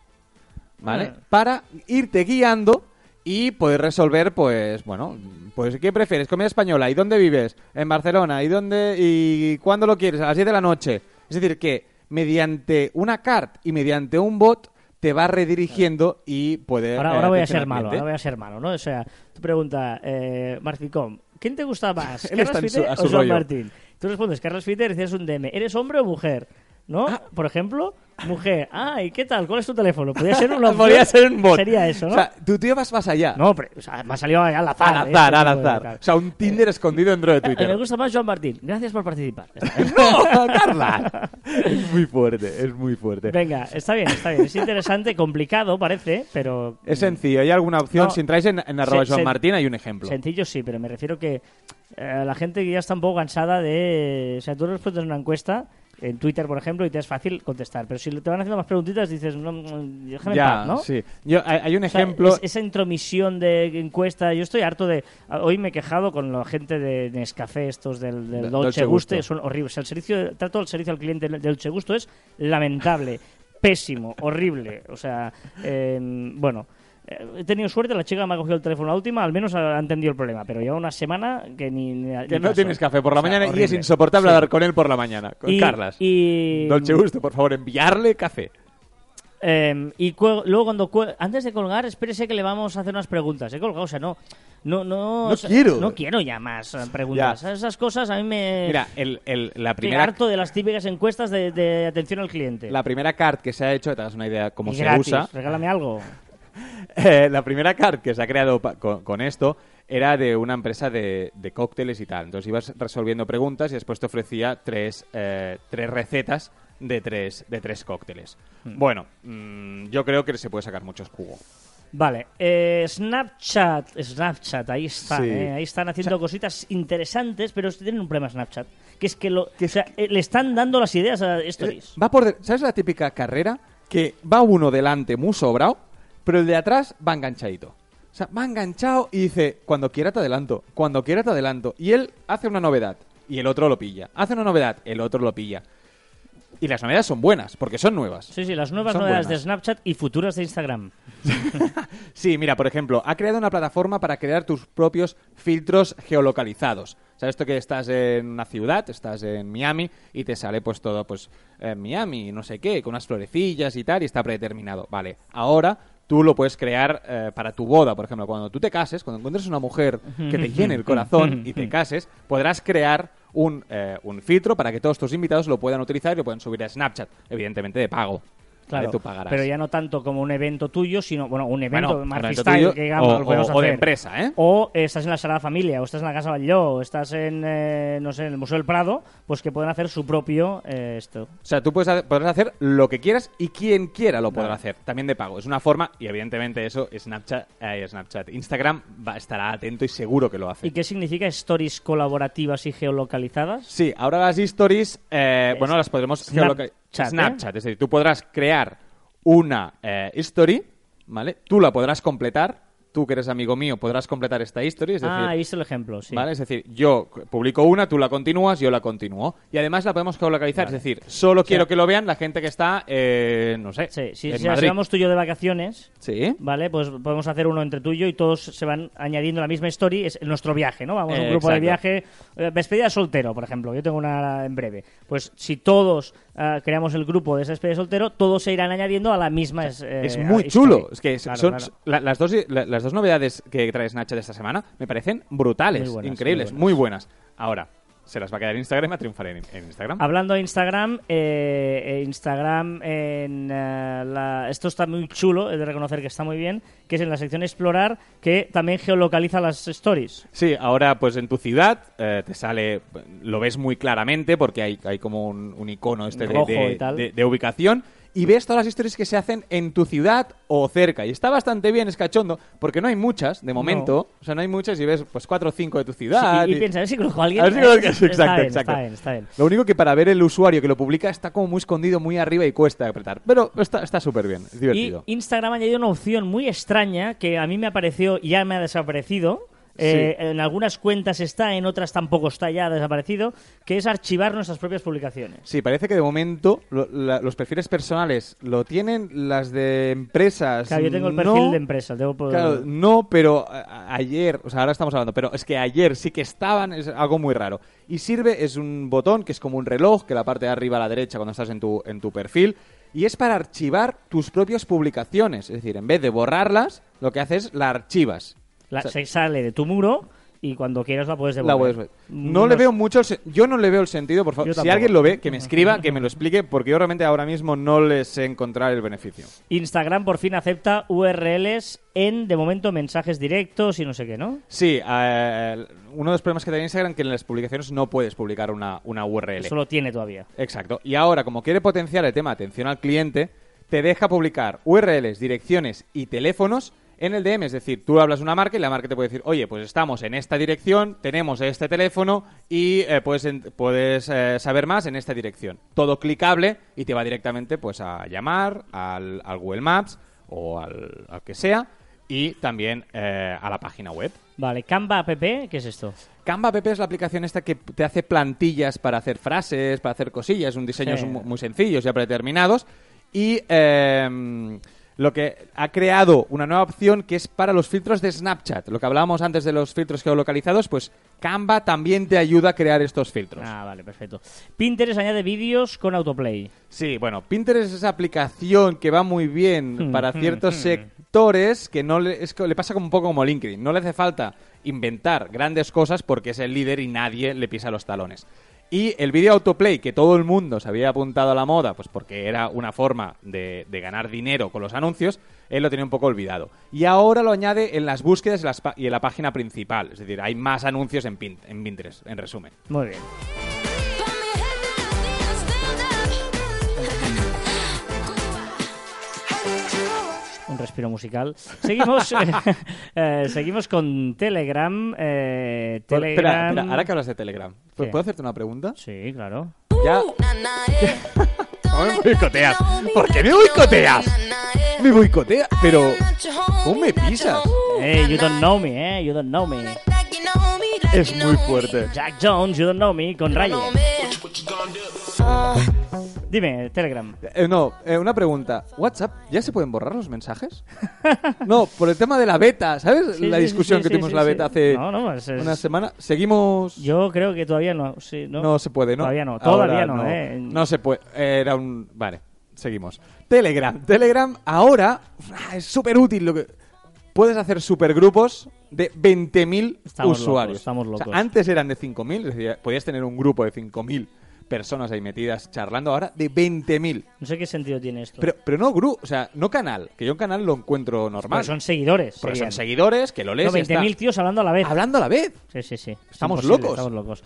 ¿Vale? Ah. Para irte guiando y poder resolver, pues, bueno, pues, ¿qué prefieres? Comida española. ¿Y dónde vives? En Barcelona. ¿Y dónde? ¿Y cuándo lo quieres? A las 10 de la noche. Es decir, que mediante una cart y mediante un bot te va redirigiendo y puede... Ahora, eh, ahora voy a ser al malo, ahora voy a ser malo, ¿no? O sea, tu pregunta, eh, Marficom, ¿quién te gusta más? Él ¿Carlos Fiter o Joan rollo. Martín? Tú respondes, Carlos Fiter, dices un DM, ¿eres hombre o mujer? ¿No? Ah. Por ejemplo, mujer, ay, ¿qué tal? ¿Cuál es tu teléfono? Podría ser opción. Podría ser un bot. Sería eso, ¿no? O sea, tu tío vas más allá. no, pero o sea, me ha salido al azar. al ¿eh? azar, al azar. O sea, un Tinder escondido dentro de Eh, Me Twitter. gusta más Joan Martín. Gracias por participar. ¡No, Carla! Es muy fuerte, es muy fuerte. Venga, está bien, está bien. Es interesante, complicado parece, pero... Es sencillo, ¿hay alguna opción? No. si entráis en, en arroba Joan Martín hay un ejemplo. Sencillo sí, pero me refiero que eh, la gente ya está un poco cansada de... O sea, tú respondes una encuesta en Twitter, por ejemplo, y te es fácil contestar. Pero si te van haciendo más preguntitas, dices, no, mm, déjame en ya, paz, ¿no? sí. Yo, hay, hay un O sea, ejemplo... es- esa intromisión de encuesta, yo estoy harto de... Hoy me he quejado con la gente de Nescafé, estos del, del De- Dolce, Dolce Gusto, Gusto. son horribles. El servicio, trato del servicio al cliente del Dolce Gusto es lamentable, pésimo, horrible. O sea, eh, bueno... eh, He tenido suerte, la chica me ha cogido el teléfono la última, al menos ha entendido el problema, pero lleva una semana que ni... ni- que no caso. tienes café por la O sea, mañana y es horrible. insoportable Sí. hablar con él por la mañana. Con Y- Carlas. Y, Dolce Gusto, por favor, enviarle café. Eh, y luego cuando antes de colgar, espérese que le vamos a hacer unas preguntas. He colgado, o sea, no, no, no, No quiero. no quiero ya más eh, preguntas. Ya. Esas cosas a mí me Mira, el, el- la primera... harto de las típicas encuestas de, de atención al cliente. La primera card que se ha hecho, te das una idea cómo Y se gratis, usa. regálame algo. Eh, la primera card que se ha creado con, con esto era de una empresa de, de cócteles y tal. Entonces ibas resolviendo preguntas y después te ofrecía tres, eh, tres recetas de tres, de tres cócteles. Hmm. Bueno, mm, yo creo que se puede sacar mucho jugo. Vale, eh, Snapchat, Snapchat, ahí Sí. eh, ahí están haciendo cositas interesantes, pero tienen un problema Snapchat, que es que, lo, o sea, eh, le están dando las ideas a Stories. Va por ¿Sabes la típica carrera? Que va uno delante muy sobrado, pero el de atrás va enganchadito. O sea, va enganchado y dice, cuando quiera te adelanto, cuando quiera te adelanto. Y él hace una novedad y el otro lo pilla. Hace una novedad, el otro lo pilla. Y las novedades son buenas, porque son nuevas. Sí, sí, las nuevas Son novedades buenas. de Snapchat y futuras de Instagram. Sí, mira, por ejemplo, ha creado una plataforma para crear tus propios filtros geolocalizados. ¿Sabes esto que estás en una ciudad, estás en Miami y te sale pues todo, pues, en Miami, no sé qué, con unas florecillas y tal, y está predeterminado. Vale, ahora tú lo puedes crear eh, para tu boda, por ejemplo, cuando tú te cases, cuando encuentres una mujer que te llene el corazón y te cases, podrás crear un, eh, un filtro para que todos tus invitados lo puedan utilizar y lo puedan subir a Snapchat, evidentemente de pago. Claro, Tú pagarás. pero ya no tanto como un evento tuyo, sino, bueno, un evento Bueno, más freestyle que digamos, o- lo podemos o- o de hacer. empresa, ¿eh? O estás en la Sagrada Familia, o estás en la Casa Batlló, o estás en, eh, no sé, en el Museo del Prado, pues que pueden hacer su propio eh, esto. O sea, tú puedes, ha- podrás hacer lo que quieras y quien quiera lo podrá Vale. hacer. También de pago. Es una forma, y evidentemente eso, Snapchat, eh, Snapchat. Instagram va, estará atento y seguro que lo hace. ¿Y qué significa stories colaborativas y geolocalizadas? Sí, ahora las stories, eh, Es bueno, las podremos Snapchat, ¿eh? Snapchat, es decir, tú podrás crear una eh, story, ¿vale? Tú la podrás completar, tú que eres amigo mío podrás completar esta story, es decir, ah, he visto el ejemplo, sí. ¿Vale? Es decir, yo publico una, tú la continúas, yo la continúo. Y además la podemos geolocalizar. Es decir, solo quiero que lo vean la gente que está, eh, no sé, Sí, sí, en si Madrid. vamos tú y yo de vacaciones, Sí. ¿vale? Pues podemos hacer uno entre tú y yo y todos se van añadiendo la misma story, es nuestro viaje, ¿no? Vamos a un Eh, grupo de exacto. viaje, eh, despedida de soltero, por ejemplo, yo tengo una en breve. Pues si todos ah, creamos el grupo de esa despedida de soltero, todos se irán añadiendo a la misma es, eh, es muy chulo. Es que Claro, son claro. la- las, dos, la- las dos novedades que trae Snapchat esta semana me parecen brutales, Muy buenas, increíbles, muy muy buenas. Ahora, se las va a quedar Instagram y va a triunfar en, en Instagram. Hablando de Instagram, eh, eh, Instagram en eh, la- esto está muy chulo, he de reconocer que está muy bien, que es en la sección explorar, que también geolocaliza las stories. Sí, ahora pues en tu ciudad eh, te sale, lo ves muy claramente porque hay, hay como un, un icono este de ubicación y ves todas las historias que se hacen en tu ciudad o cerca. Y está bastante bien, es cachondo, porque no hay muchas de momento, o sea, no hay muchas y ves pues cuatro o cinco de tu ciudad. Sí, y, y y- piensa, a ver si conozco a alguien. A ver si conozco- está exacto, bien, exacto. Está bien, está bien. Lo único que para ver el usuario que lo publica está como muy escondido, muy arriba y cuesta apretar. Pero está está súper bien, es Y divertido. Instagram ha añadido una opción muy extraña que a mí me apareció y ya me ha desaparecido. Eh, En algunas cuentas está, en otras tampoco está ya desaparecido, que es archivar nuestras propias publicaciones. Sí, parece que de momento lo- la- los perfiles personales lo tienen, las de empresas. Claro, yo tengo el no. perfil de empresa. Tengo por- Claro, no, pero ayer, o sea, ahora estamos hablando, pero es que ayer sí que estaban, es algo muy raro. Y sirve, es un botón que es como un reloj, que la parte de arriba a la derecha cuando estás en tu, en tu perfil, y es para archivar tus propias publicaciones. Es decir, en vez de borrarlas, lo que haces es la archivas. La- se sale de tu muro y cuando quieras la puedes devolver. La puedes ver. No le veo mucho yo no le veo el sentido, por favor. Si alguien lo ve, que me escriba, que me lo explique, porque yo realmente ahora mismo no les sé encontrar el beneficio. Instagram por fin acepta URLs en, de momento, mensajes directos y no sé qué, ¿no? Sí, eh, uno de los problemas que tiene Instagram es que en las publicaciones no puedes publicar una, una URL. Eso lo tiene todavía. Exacto. Y ahora, como quiere potenciar el tema atención al cliente, te deja publicar URLs, direcciones y teléfonos en el DM. Es decir, tú hablas una marca y la marca te puede decir, oye, pues estamos en esta dirección, tenemos este teléfono y eh, puedes, puedes eh, saber más en esta dirección. Todo clicable y te va directamente pues a llamar al, al Google Maps o al, al que sea y también eh, a la página web. Vale, Canva app, ¿qué es esto? Canva app es la aplicación esta que te hace plantillas para hacer frases, para hacer cosillas, un diseño Sí. muy, muy sencillos, ya predeterminados. Y eh, lo que ha creado una nueva opción que es para los filtros de Snapchat. Lo que hablábamos antes de los filtros geolocalizados, pues Canva también te ayuda a crear estos filtros. Ah, vale, perfecto. Pinterest añade vídeos con autoplay. Sí, bueno, Pinterest es esa aplicación que va muy bien Hmm, para hmm, ciertos hmm. sectores que no le, es le pasa como un poco como LinkedIn. No le hace falta inventar grandes cosas porque es el líder y nadie le pisa los talones. Y el vídeo autoplay, que todo el mundo se había apuntado a la moda, pues porque era una forma de, ganar dinero con los anuncios, él lo tenía un poco olvidado. Y ahora lo añade en las búsquedas y, en la página principal. Es decir, hay más anuncios en Pinterest, en resumen. Muy bien. Un respiro musical. Seguimos, eh, seguimos con Telegram. eh, Espera, Telegram. espera, ahora que hablas de Telegram, ¿Qué? ¿puedo hacerte una pregunta? Sí, claro. Ya. ¿Cómo me boicoteas? ¿Por qué me boicoteas? Me boicotea, pero ¿cómo me pisas? Hey, you don't know me, eh, you don't know me. Es muy fuerte. Jack Jones, you don't know me, con Raye. Dime, Telegram. Eh, no, eh, una pregunta. ¿WhatsApp ya se pueden borrar los mensajes? no, por el tema de la beta, ¿sabes? Sí, la sí, discusión sí, que tuvimos la beta hace No, no, es- es- una semana. Seguimos. Yo creo que todavía no. No. No se puede, ¿no? Todavía no, Ahora todavía no, eh. No se puede. Era un. Vale, seguimos. Telegram. Telegram ahora ah, es súper útil. Lo que... Puedes hacer supergrupos de 20.000 Estamos usuarios. locos, estamos O sea, locos. antes eran de 5.000, es decir, podías tener un grupo de 5.000 personas ahí metidas charlando, ahora de 20.000. No sé qué sentido tiene esto. Pero, pero no grupo, o sea, no canal, que yo un canal lo encuentro normal. Porque son seguidores. Porque son seguidores, que lo lees No, y está 20.000 tíos hablando a la vez. hablando a la vez. Sí, sí, sí. Es Estamos locos. Estamos locos.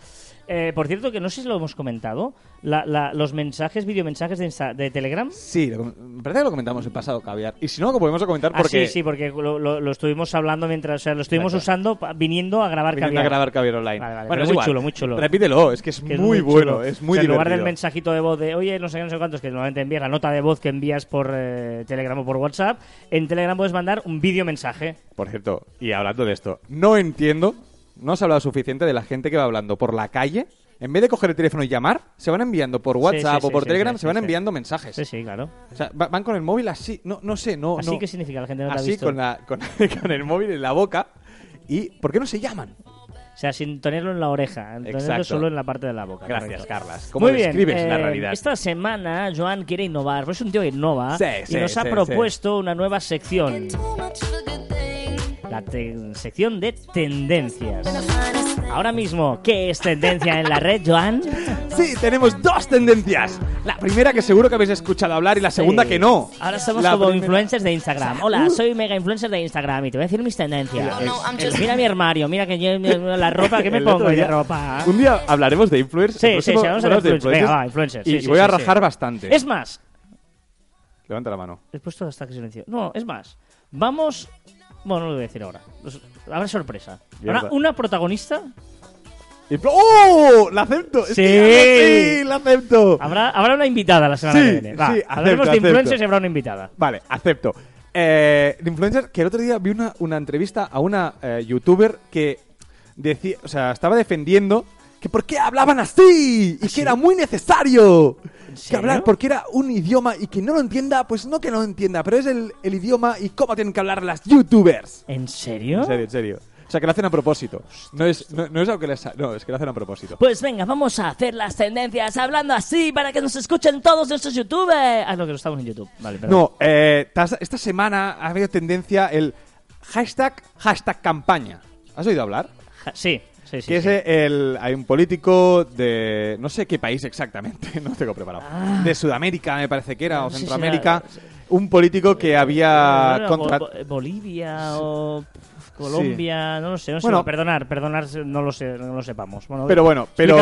Eh, por cierto, que no sé si lo hemos comentado, la- la- los mensajes, videomensajes de, Insta- de Telegram. Sí, lo- me parece que lo comentamos el pasado, Caviar. Y si no, lo podemos comentar Ah, porque... sí, sí, porque lo, lo- lo estuvimos hablando mientras, o sea, lo estuvimos Exacto. usando pa- viniendo a grabar Viniendo a caviar. grabar Caviar Online. Vale, vale, bueno, es muy igual. chulo, muy chulo. Repítelo, es que es, Que es muy, chulo. bueno, es muy O sea, En lugar del mensajito de voz de, oye, no sé qué, no sé cuántos, que normalmente envías la nota de voz que envías por eh, Telegram o por WhatsApp, en Telegram puedes mandar un vídeo mensaje. Por cierto, y hablando de esto, no entiendo, no se ha hablado suficiente de la gente que va hablando por la calle. En vez de coger el teléfono y llamar, se van enviando por WhatsApp sí, o por sí, Telegram, sí, se van sí, sí. enviando mensajes. Sí, sí, claro. O sea, va- van con el móvil así, no, no sé, no. ¿Así no. qué significa? La gente no lo ha Así visto. con, la, con, con el móvil en la boca. ¿Y por qué no se llaman? O sea, sin tenerlo en la oreja, tenerlo Exacto. solo en la parte de la boca. Gracias, correcto. Carlas. ¿Cómo Muy bien, describes la eh, realidad? Esta semana Joan quiere innovar, pues es un tío que innova Sí, y sí, nos ha sí, propuesto una nueva sección, la sección de tendencias. Ahora mismo, ¿qué es tendencia en la red, Joan? Sí, tenemos dos tendencias. La primera que seguro que habéis escuchado hablar y la segunda Sí. que no. Ahora somos La como primera- influencers de Instagram. Hola, soy mega influencer de Instagram y te voy a decir mis tendencias. El- mira mi armario, mira que yo, la ropa que me pongo y de día- ropa. Un día hablaremos de influencers. Sí, sí, sí, vamos a hablamos de influencers. Venga, va, influencers. Y, Sí, y sí, voy a rajar sí. bastante. Es más, Levanta la mano. he puesto hasta que silencio. No, es más. Vamos. Bueno, no lo voy a decir ahora. Habrá sorpresa. Habrá una protagonista. ¡Oh! ¡La acepto! Sí. ¡Sí! ¡La acepto! Habrá, habrá una invitada la semana Sí, que viene. Va, sí, hablaremos acepto, de influencers acepto. y habrá una invitada. Vale, acepto. Eh, de influencer, que el otro día vi una, una entrevista a una eh, youtuber que decía, o sea, estaba defendiendo que por qué hablaban así y que era muy necesario que hablar porque era un idioma y que no lo entienda, pues no que no lo entienda, pero es el, el idioma y cómo tienen que hablar las youtubers. ¿En serio? En serio, en serio. O sea, que lo hacen a propósito. No es, no, no es algo que les... ha- No, es que lo hacen a propósito. Pues venga, vamos a hacer las tendencias hablando así para que nos escuchen todos nuestros youtubers. Ah, no, que no estamos en YouTube. Vale, perdón. No, eh, esta semana ha habido tendencia el hashtag, hashtag campaña. ¿Has oído hablar? Ja- Sí, sí, sí. que es sí. el, hay un político de no sé qué país exactamente, no tengo preparado. De Sudamérica me parece que era, o Ah. No Centroamérica. era- Un político que había contra... Bo- Bolivia o Colombia, no lo sé, no sé. Bueno. perdonar, perdonar, no lo sé, no lo sepamos. Bueno, Pero bueno, pero...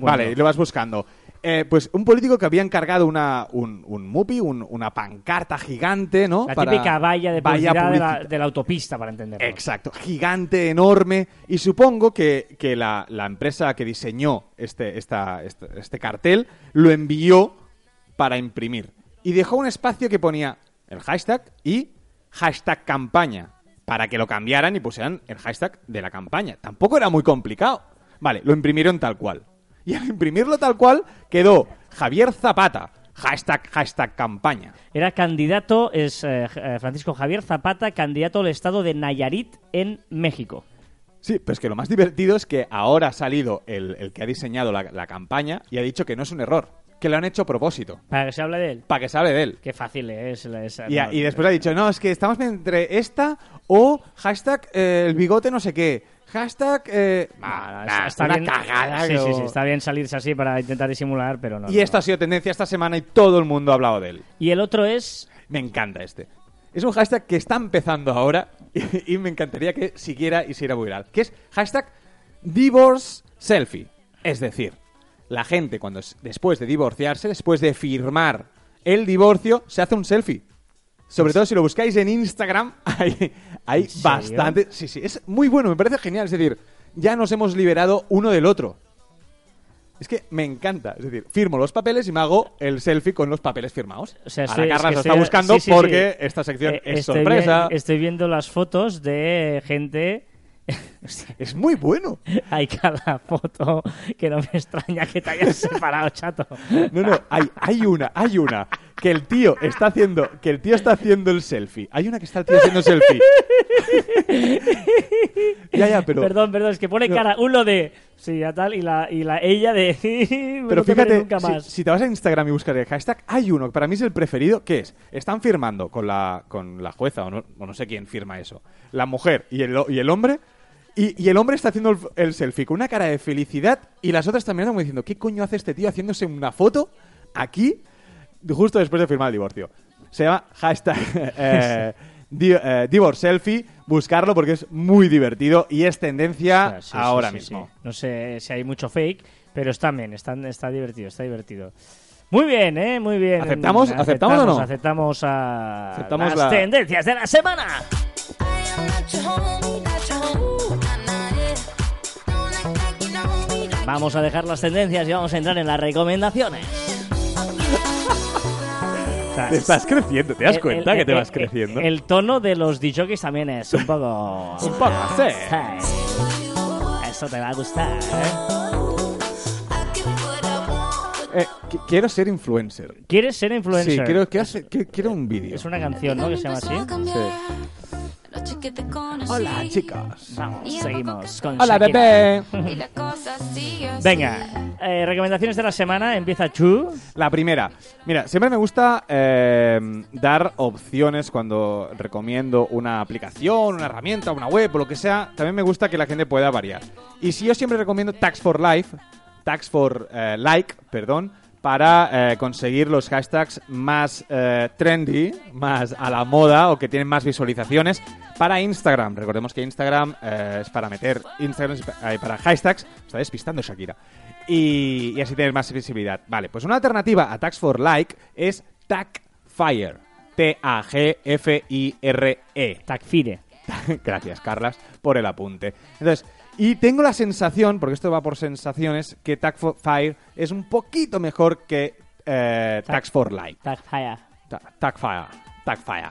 vale, lo vas buscando. Eh, pues un político que había encargado una, un, un mupi, un- una pancarta gigante, ¿no? La Para- típica valla de valla publicidad de la, publicita- de la autopista, para entenderlo. Exacto, gigante, enorme. Y supongo que, que la, la empresa que diseñó este, esta, este, este cartel lo envió para imprimir. Y dejó un espacio que ponía el hashtag y hashtag campaña. Para que lo cambiaran y pusieran el hashtag de la campaña. Tampoco era muy complicado. Vale, lo imprimieron tal cual. Y al imprimirlo tal cual quedó Javier Zapata. Hashtag, hashtag campaña. Era candidato, es eh, eh, Francisco Javier Zapata, candidato al estado de Nayarit en México. Sí, pero es que lo más divertido es que ahora ha salido el, el que ha diseñado la, la campaña y ha dicho que no es un error, que lo han hecho a propósito, Para que se hable de él. para que se hable de él. Qué fácil es. es- Y, no, y después ha dicho, no, es que estamos entre esta o hashtag eh, el bigote no sé qué, hashtag... eh, Ah, nah, está una bien, cagada. Sí, sí, sí, está bien salirse así para intentar disimular, pero no. Y no, ha sido tendencia esta semana y todo el mundo ha hablado de él. Y el otro es Me encanta este. Es un hashtag que está empezando ahora y, y me encantaría que siguiera y se hiciera viral. Que es hashtag divorce selfie. Es decir, la gente cuando es- después de divorciarse, después de firmar el divorcio, se hace un selfie. Sobre todo si lo buscáis en Instagram, hay, hay bastante... Sí, sí, es muy bueno, me parece genial. Es decir, ya nos hemos liberado uno del otro. Es que me encanta. Es decir, firmo los papeles y me hago el selfie con los papeles firmados. O sea, Ahora estoy- es Carlas que lo estoy- está buscando sí, sí, porque sí. esta sección Eh, es estoy sorpresa. estoy viendo las fotos de gente. Es muy bueno. hay cada foto que no me extraña que te hayas separado, chato. No, no, hay, hay una, hay una que el tío está haciendo, que el tío está haciendo el selfie. Hay una que está el tío haciendo el selfie. ya, ya, pero. Perdón, perdón, es que pone No. cara uno de. Sí, ya tal, y la, y la ella de. Pero no fíjate, nunca si, más. si te vas a Instagram y buscas el hashtag, hay uno que para mí es el preferido, que es, están firmando con la, con la jueza, o no, o no sé quién firma eso, la mujer y el, y el hombre, y, y el hombre está haciendo el, el selfie con una cara de felicidad y las otras también como diciendo, ¿qué coño hace este tío haciéndose una foto aquí justo después de firmar el divorcio? Se llama hashtag eh, di- eh, divorce selfie, buscarlo porque es muy divertido y es tendencia sí, ahora sí, mismo. No sé si hay mucho fake, pero está bien, está, está divertido, está divertido. Muy bien, ¿eh? Muy bien. ¿Aceptamos? ¿Aceptamos o no? Aceptamos a Aceptamos las la- tendencias de la semana. Vamos a dejar las tendencias y vamos a entrar en las recomendaciones. Sea, Te estás creciendo, ¿te das el- cuenta el- que te el- vas creciendo? El tono de los DJs también es un poco... Un poco, sí. Sí. Eso te va a gustar, ¿eh? Eh, qu- quiero ser influencer. ¿Quieres ser influencer? Sí, quiero, quiero, hacer- quiero- quiero un vídeo. Es una canción, ¿no? Que se llama así. La Hola, chicos. Vamos, seguimos con Hola, Shakira. bebé. Y la cosa sigue así. Venga, eh, recomendaciones de la semana. Empieza Chu. La primera. Mira, siempre me gusta eh, dar opciones cuando recomiendo una aplicación, una herramienta, una web o lo que sea. También me gusta que la gente pueda variar. Y si yo siempre recomiendo Tags for Life, Tags for eh, Like, perdón, para eh, conseguir los hashtags más eh, trendy, más a la moda o que tienen más visualizaciones para Instagram. Recordemos que Instagram eh, es para meter Instagram para hashtags. Está despistando Shakira. Y, y así tener más visibilidad. Vale, pues una alternativa a Tags for Like es Tagfire. T-A-G-F-I-R-E. Tagfire. Gracias, Carlas, por el apunte. Entonces, y tengo la sensación, porque esto va por sensaciones, que Tagfire es un poquito mejor que eh, Tag- Tags for Like. Tagfire. Ta- Tagfire. Tagfire.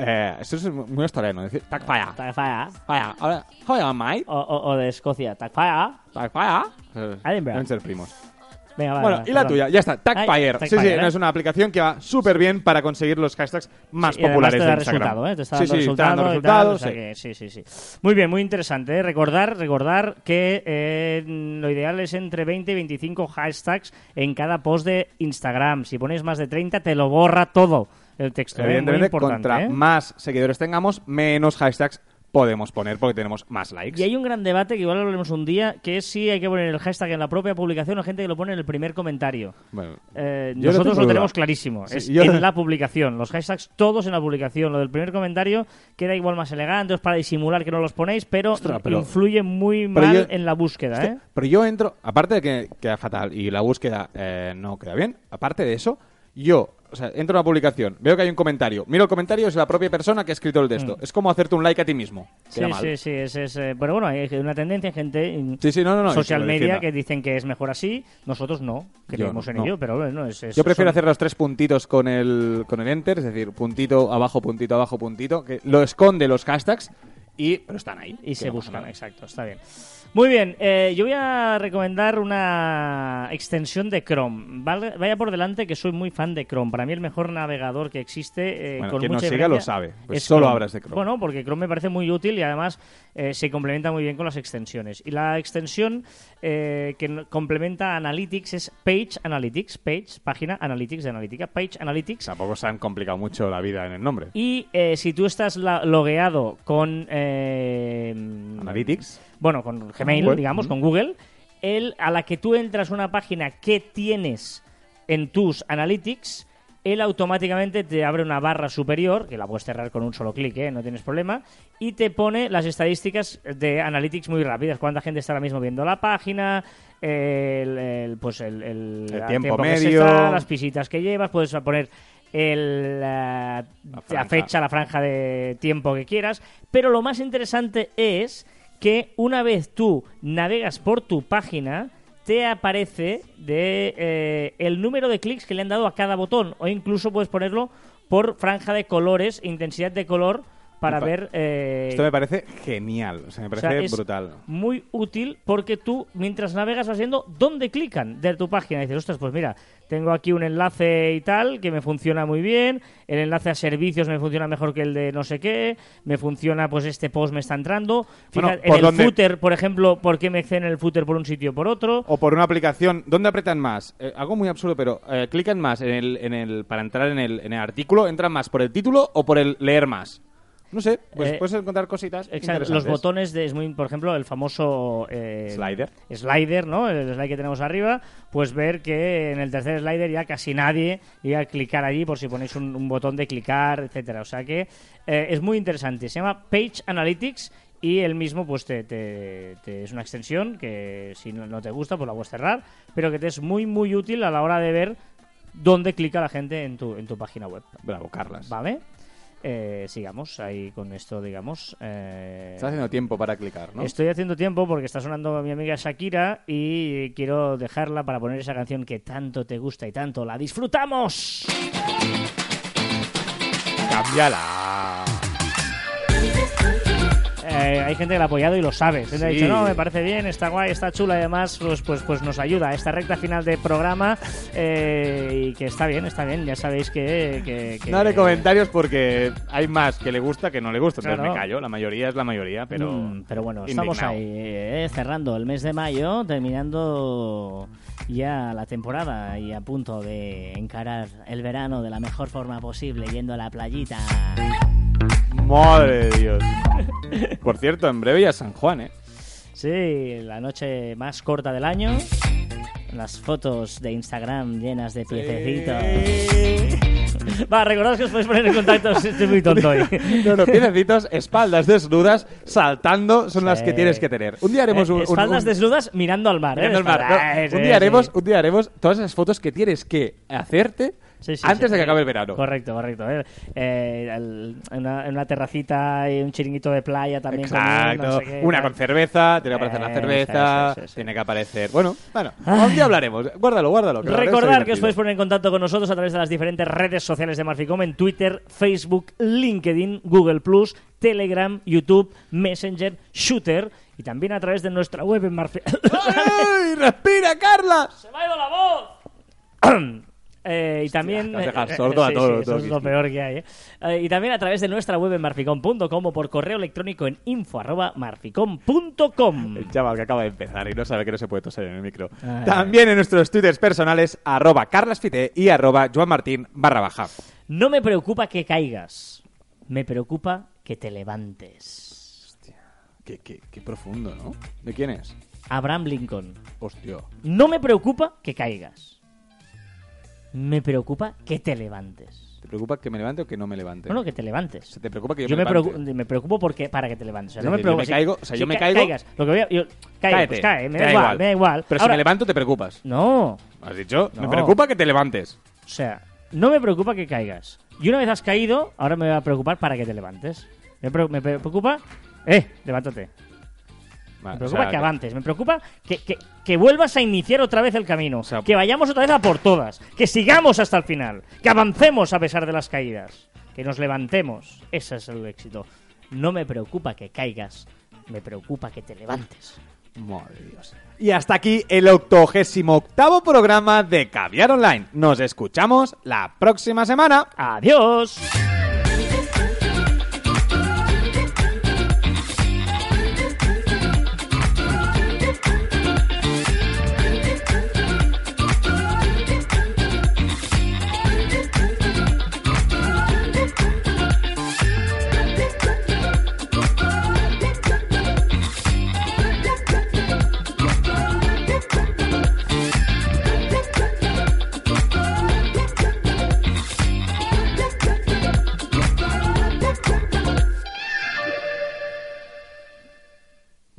Eh, esto es muy australiano, decir Tagfire. Tagfire. Fire. Ahora, Hola, mate. O, o- o de Escocia. Tagfire. Tagfire. Eh, Edinburgh. Deben ser primos. Venga, vale, Bueno, vale, y la perdón. tuya, ya está, Tagfire. Sí, sí, ¿eh? es una aplicación que va súper bien para conseguir los hashtags más Sí, populares te da de Instagram. resultado, ¿eh? Te está sí, dando sí, dando resultado tal, resultados. o sea sí. que sí, sí, sí. Muy bien, muy interesante. ¿eh? Recordar, recordar que lo ideal es entre 20 y 25 hashtags en cada post de Instagram. Si pones más de 30, te lo borra todo el texto. Evidentemente, importante, contra más seguidores tengamos, menos hashtags podemos poner porque tenemos más likes. Y hay un gran debate que igual lo hablaremos un día, que es si hay que poner el hashtag en la propia publicación o gente que lo pone en el primer comentario. Bueno, Eh, nosotros lo tenemos clarísimo. Sí, es yo- en la publicación. Los hashtags todos en la publicación. Lo del primer comentario queda igual más elegante, es para disimular que no los ponéis, pero, Ostras, pero- influye muy pero mal yo- en la búsqueda. Hostia, ¿eh? Pero yo entro, aparte de que queda fatal y la búsqueda eh, no queda bien, aparte de eso, yo, o sea, entro a una publicación, veo que hay un comentario, miro el comentario, es la propia persona que ha escrito el texto. Es como hacerte un like a ti mismo. Mm. Sí, mal. sí, sí. Es, es, eh, pero bueno, hay una tendencia en gente en Sí, sí, no, no, no, social media que dicen que es mejor así. Nosotros no. Creemos en ello, pero bueno, es, es- Yo prefiero son- hacer los tres puntitos con el, con el enter, es decir, puntito abajo, puntito abajo, puntito, que lo esconde los hashtags, y, pero están ahí. Y se buscan, exacto, está bien. Muy bien, eh, yo voy a recomendar una extensión de Chrome. Vale- Vaya por delante que soy muy fan de Chrome. Para mí el mejor navegador que existe. eh, Bueno, con quien mucha nos siga lo sabe, pues es solo hablas de Chrome. Bueno, porque Chrome me parece muy útil y además eh, se complementa muy bien con las extensiones. Y la extensión eh, que complementa Analytics es Page Analytics. Page, página Analytics de analítica. Page Analytics. Tampoco se han complicado mucho la vida en el nombre. Y si tú estás la- logueado con... eh, Analytics. Bueno, con Gmail, Google. digamos, con Google, él, a la que tú entras una página que tienes en tus analytics, él automáticamente te abre una barra superior, que la puedes cerrar con un solo clic, ¿eh? no tienes problema, y te pone las estadísticas de analytics muy rápidas, cuánta gente está ahora mismo viendo la página, el, el- pues el, el- El el tiempo que se medio. está, las visitas que llevas, puedes poner el, la, fecha, la franja de tiempo que quieras, pero lo más interesante es que una vez tú navegas por tu página, te aparece de eh, el número de clics que le han dado a cada botón, o incluso puedes ponerlo por franja de colores, intensidad de color, para pa- ver... eh, Esto me parece genial, o sea, me o parece sea, es brutal. Muy útil porque tú, mientras navegas, vas viendo dónde clican de tu página. Y dices, ostras, pues mira, tengo aquí un enlace y tal que me funciona muy bien. El enlace a servicios me funciona mejor que el de no sé qué. Me funciona, pues este post me está entrando. Fíjate, ¿por en el dónde? footer, por ejemplo, ¿por qué me exceden el footer por un sitio o por otro? O por una aplicación, ¿dónde apretan más? Eh, algo muy absurdo, pero eh, clican más en el, en el, para entrar en el, en el artículo, ¿entran más por el título o por el leer más? No sé, pues Eh, puedes encontrar cositas Exacto, los botones de, es muy, por ejemplo, el famoso eh, Slider. slider, ¿no? El slide que tenemos arriba, pues ver que en el tercer slider ya casi nadie llega a clicar allí por si ponéis un, un botón de clicar, etcétera. O sea que eh, es muy interesante. Se llama Page Analytics y el mismo pues te, te- te- es una extensión que si no, no te gusta pues la puedes cerrar, pero que te es muy muy útil a la hora de ver dónde clica la gente en tu, en tu página web. Bravo, Carlas. ¿Vale? Eh, sigamos ahí con esto, digamos. eh, Estás haciendo tiempo para clicar, ¿no? Estoy haciendo tiempo porque está sonando mi amiga Shakira y quiero dejarla para poner esa canción que tanto te gusta y tanto la disfrutamos. Cámbiala. Eh, hay gente que la ha apoyado y lo sabe. Gente ha Sí. dicho, no, me parece bien, está guay, está chula y además pues, pues, pues nos ayuda a esta recta final de programa eh, y que está bien, está bien. Ya sabéis que... que, que- No haré comentarios porque hay más que le gusta que no le gusta, entonces Claro. me callo. La mayoría es la mayoría, pero... Mm, pero bueno, estamos indignado. ahí eh, cerrando el mes de mayo, terminando ya la temporada y a punto de encarar el verano de la mejor forma posible, yendo a la playita. Madre de Dios. Por cierto, en breve ya San Juan, ¿eh? Sí, la noche más corta del año. Las fotos de Instagram llenas de piececitos. Va, recordad que os podéis poner en contacto. Estoy muy tonto hoy. No, no, piececitos, espaldas desnudas, saltando, son las que tienes que tener. Un día haremos Eh, un... espaldas un- desnudas mirando al mar. ¿eh? mirando el mar. Espalda- No, Eh, un día haremos, sí. un día haremos todas esas fotos que tienes que hacerte Sí, sí, antes sí. de que acabe el verano. Correcto, correcto. eh. Eh, el- en, una, en una terracita y un chiringuito de playa también. Exacto. comiendo, no sé qué, Una tal. con cerveza, tiene que aparecer la Eh, cerveza, sí, sí. tiene que aparecer. Bueno, bueno, un día hablaremos. Guárdalo, guárdalo. que Recordar que os podéis poner en contacto con nosotros a través de las diferentes redes sociales de Marficom en Twitter, Facebook, LinkedIn, Google Plus, Telegram, YouTube, Messenger, Shooter y también a través de nuestra web en Marfi... ¡Ay, respira, Carla! ¡Se me ha ido la voz! Eh, y también te dejado eh, sordo a sí, todo, sí, eso todo, es lo peor que hay ¿eh? Eh, y también a través de nuestra web en marficom.com o por correo electrónico en info arroba marficom.com El chaval que acaba de empezar y no sabe que no se puede toser en el micro. Ay. También en nuestros twitters personales, arroba carlasfite y arroba joanmartin barra baja. no me preocupa que caigas me preocupa que te levantes Qué, qué- qué profundo, ¿no? ¿De quién es? Abraham Lincoln. Hostia. No me preocupa que caigas. Me preocupa que te levantes. ¿Te preocupa que me levante o que no me levante? No, no, que te levantes. ¿Se te preocupa que yo, Yo me, me, levante? preocupo, me preocupo porque, para que te levantes. O sea, no me decir, yo me si- caigo- o sea, si yo me ca- caigo- Caigas. Lo que voy a. Yo, cállate, Cállate, pues cae, me te da igual, me da igual. Pero si Ahora- me levanto te preocupas. No. ¿Has dicho? Me No. preocupa que te levantes. O sea, no me preocupa que caigas. Y una vez has caído, ahora me va a preocupar para que te levantes. Me, me preocupa. ¡Eh! Levántate. Me o preocupa sea, que avances, me preocupa que, que- que vuelvas a iniciar otra vez el camino, sea, que vayamos otra vez a por todas, que sigamos hasta el final, que avancemos a pesar de las caídas, que nos levantemos. Ese es el éxito. No me preocupa que caigas, me preocupa que te levantes. Madre Dios. Y hasta aquí el octogésimo octavo programa de Caviar Online. Nos escuchamos la próxima semana. ¡Adiós!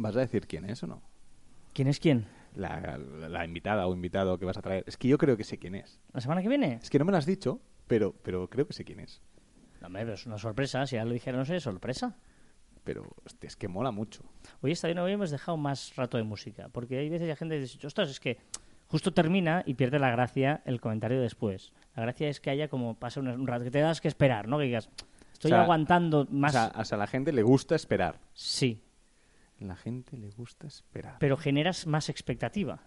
¿Vas a decir quién es o no? ¿Quién es quién? La, la- la invitada o invitado que vas a traer. Es que yo creo que sé quién es. ¿La semana que viene? Es que no me lo has dicho, pero, pero creo que sé quién es. No, hombre, pero es una sorpresa. Si ya lo dijeron, no sé, sorpresa. Pero hostia, es que mola mucho. Oye, esta vez no habíamos dejado más rato de música, porque hay veces que la gente dice, ostras, es que justo termina y pierde la gracia el comentario después. La gracia es que haya como pase un, un rato, que te das que esperar, ¿no? Que digas, estoy O sea, aguantando más. O sea, o sea, a la gente le gusta esperar. sí, La gente le gusta esperar. pero generas más expectativa.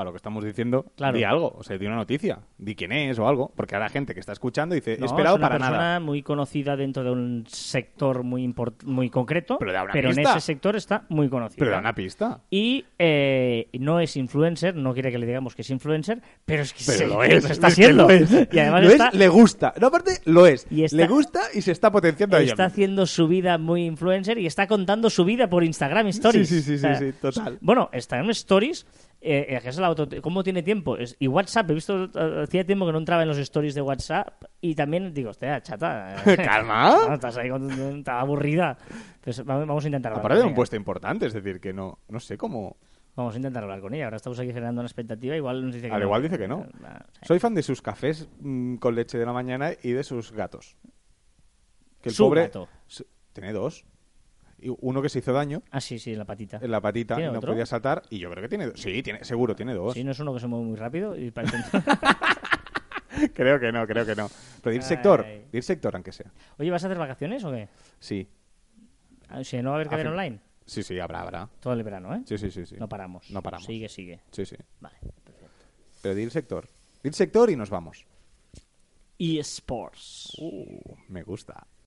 Para lo que estamos diciendo, Claro. di algo. O sea, di una noticia. Di quién es o algo. Porque ahora gente que está escuchando dice, No, esperado es una para persona nada. muy conocida dentro de un sector muy import- muy concreto, Pero da una en pista. ese sector está muy conocida. Pero da una pista. Y eh, no es influencer, no quiere que le digamos que es influencer, pero es que Pero sí, lo es. está es lo es. Y además Lo está, es, le gusta. No, aparte, lo es. Y está- le gusta y se está potenciando ella está haciendo su vida muy influencer y está contando su vida por Instagram Stories. Sí, sí, sí, sí, sí, total. Bueno, en Stories. Eh, eh, auto- ¿Cómo tiene tiempo? Es- y WhatsApp, he visto, eh, hacía tiempo que no entraba en los stories de WhatsApp y también digo, hostia, chata. eh, Calma. no, estás ahí con, estás aburrida. Pues vamos a intentar hablar Aparte de un puesto importante, es decir, que no, no sé cómo. Vamos a intentar hablar con ella. Ahora estamos aquí generando una expectativa. Igual nos dice que Al no. igual dice que no. Soy fan de sus cafés mm, con leche de la mañana y de sus gatos. Que el Su pobre gato. tiene dos. Uno que se hizo daño Ah, sí, sí, en la patita. en la patita y ¿Tiene no otro? podía saltar. Y yo creo que tiene dos. Sí, tiene, seguro tiene dos. Sí, no es uno que se mueve muy rápido. Y parece- creo que no, creo que no. Pero dir sector, Ay. sector aunque sea. Oye, ¿vas a hacer vacaciones o qué? Sí, Ah, Si no va a haber A cadena fin- online. sí, sí, habrá, habrá. Todo el verano, ¿eh? Sí, sí, sí, sí. No paramos. No paramos. Sigue, sigue. Sí, sí. Vale, perfecto. Pero dir sector. Dir sector y nos vamos. eSports. Uh, me gusta.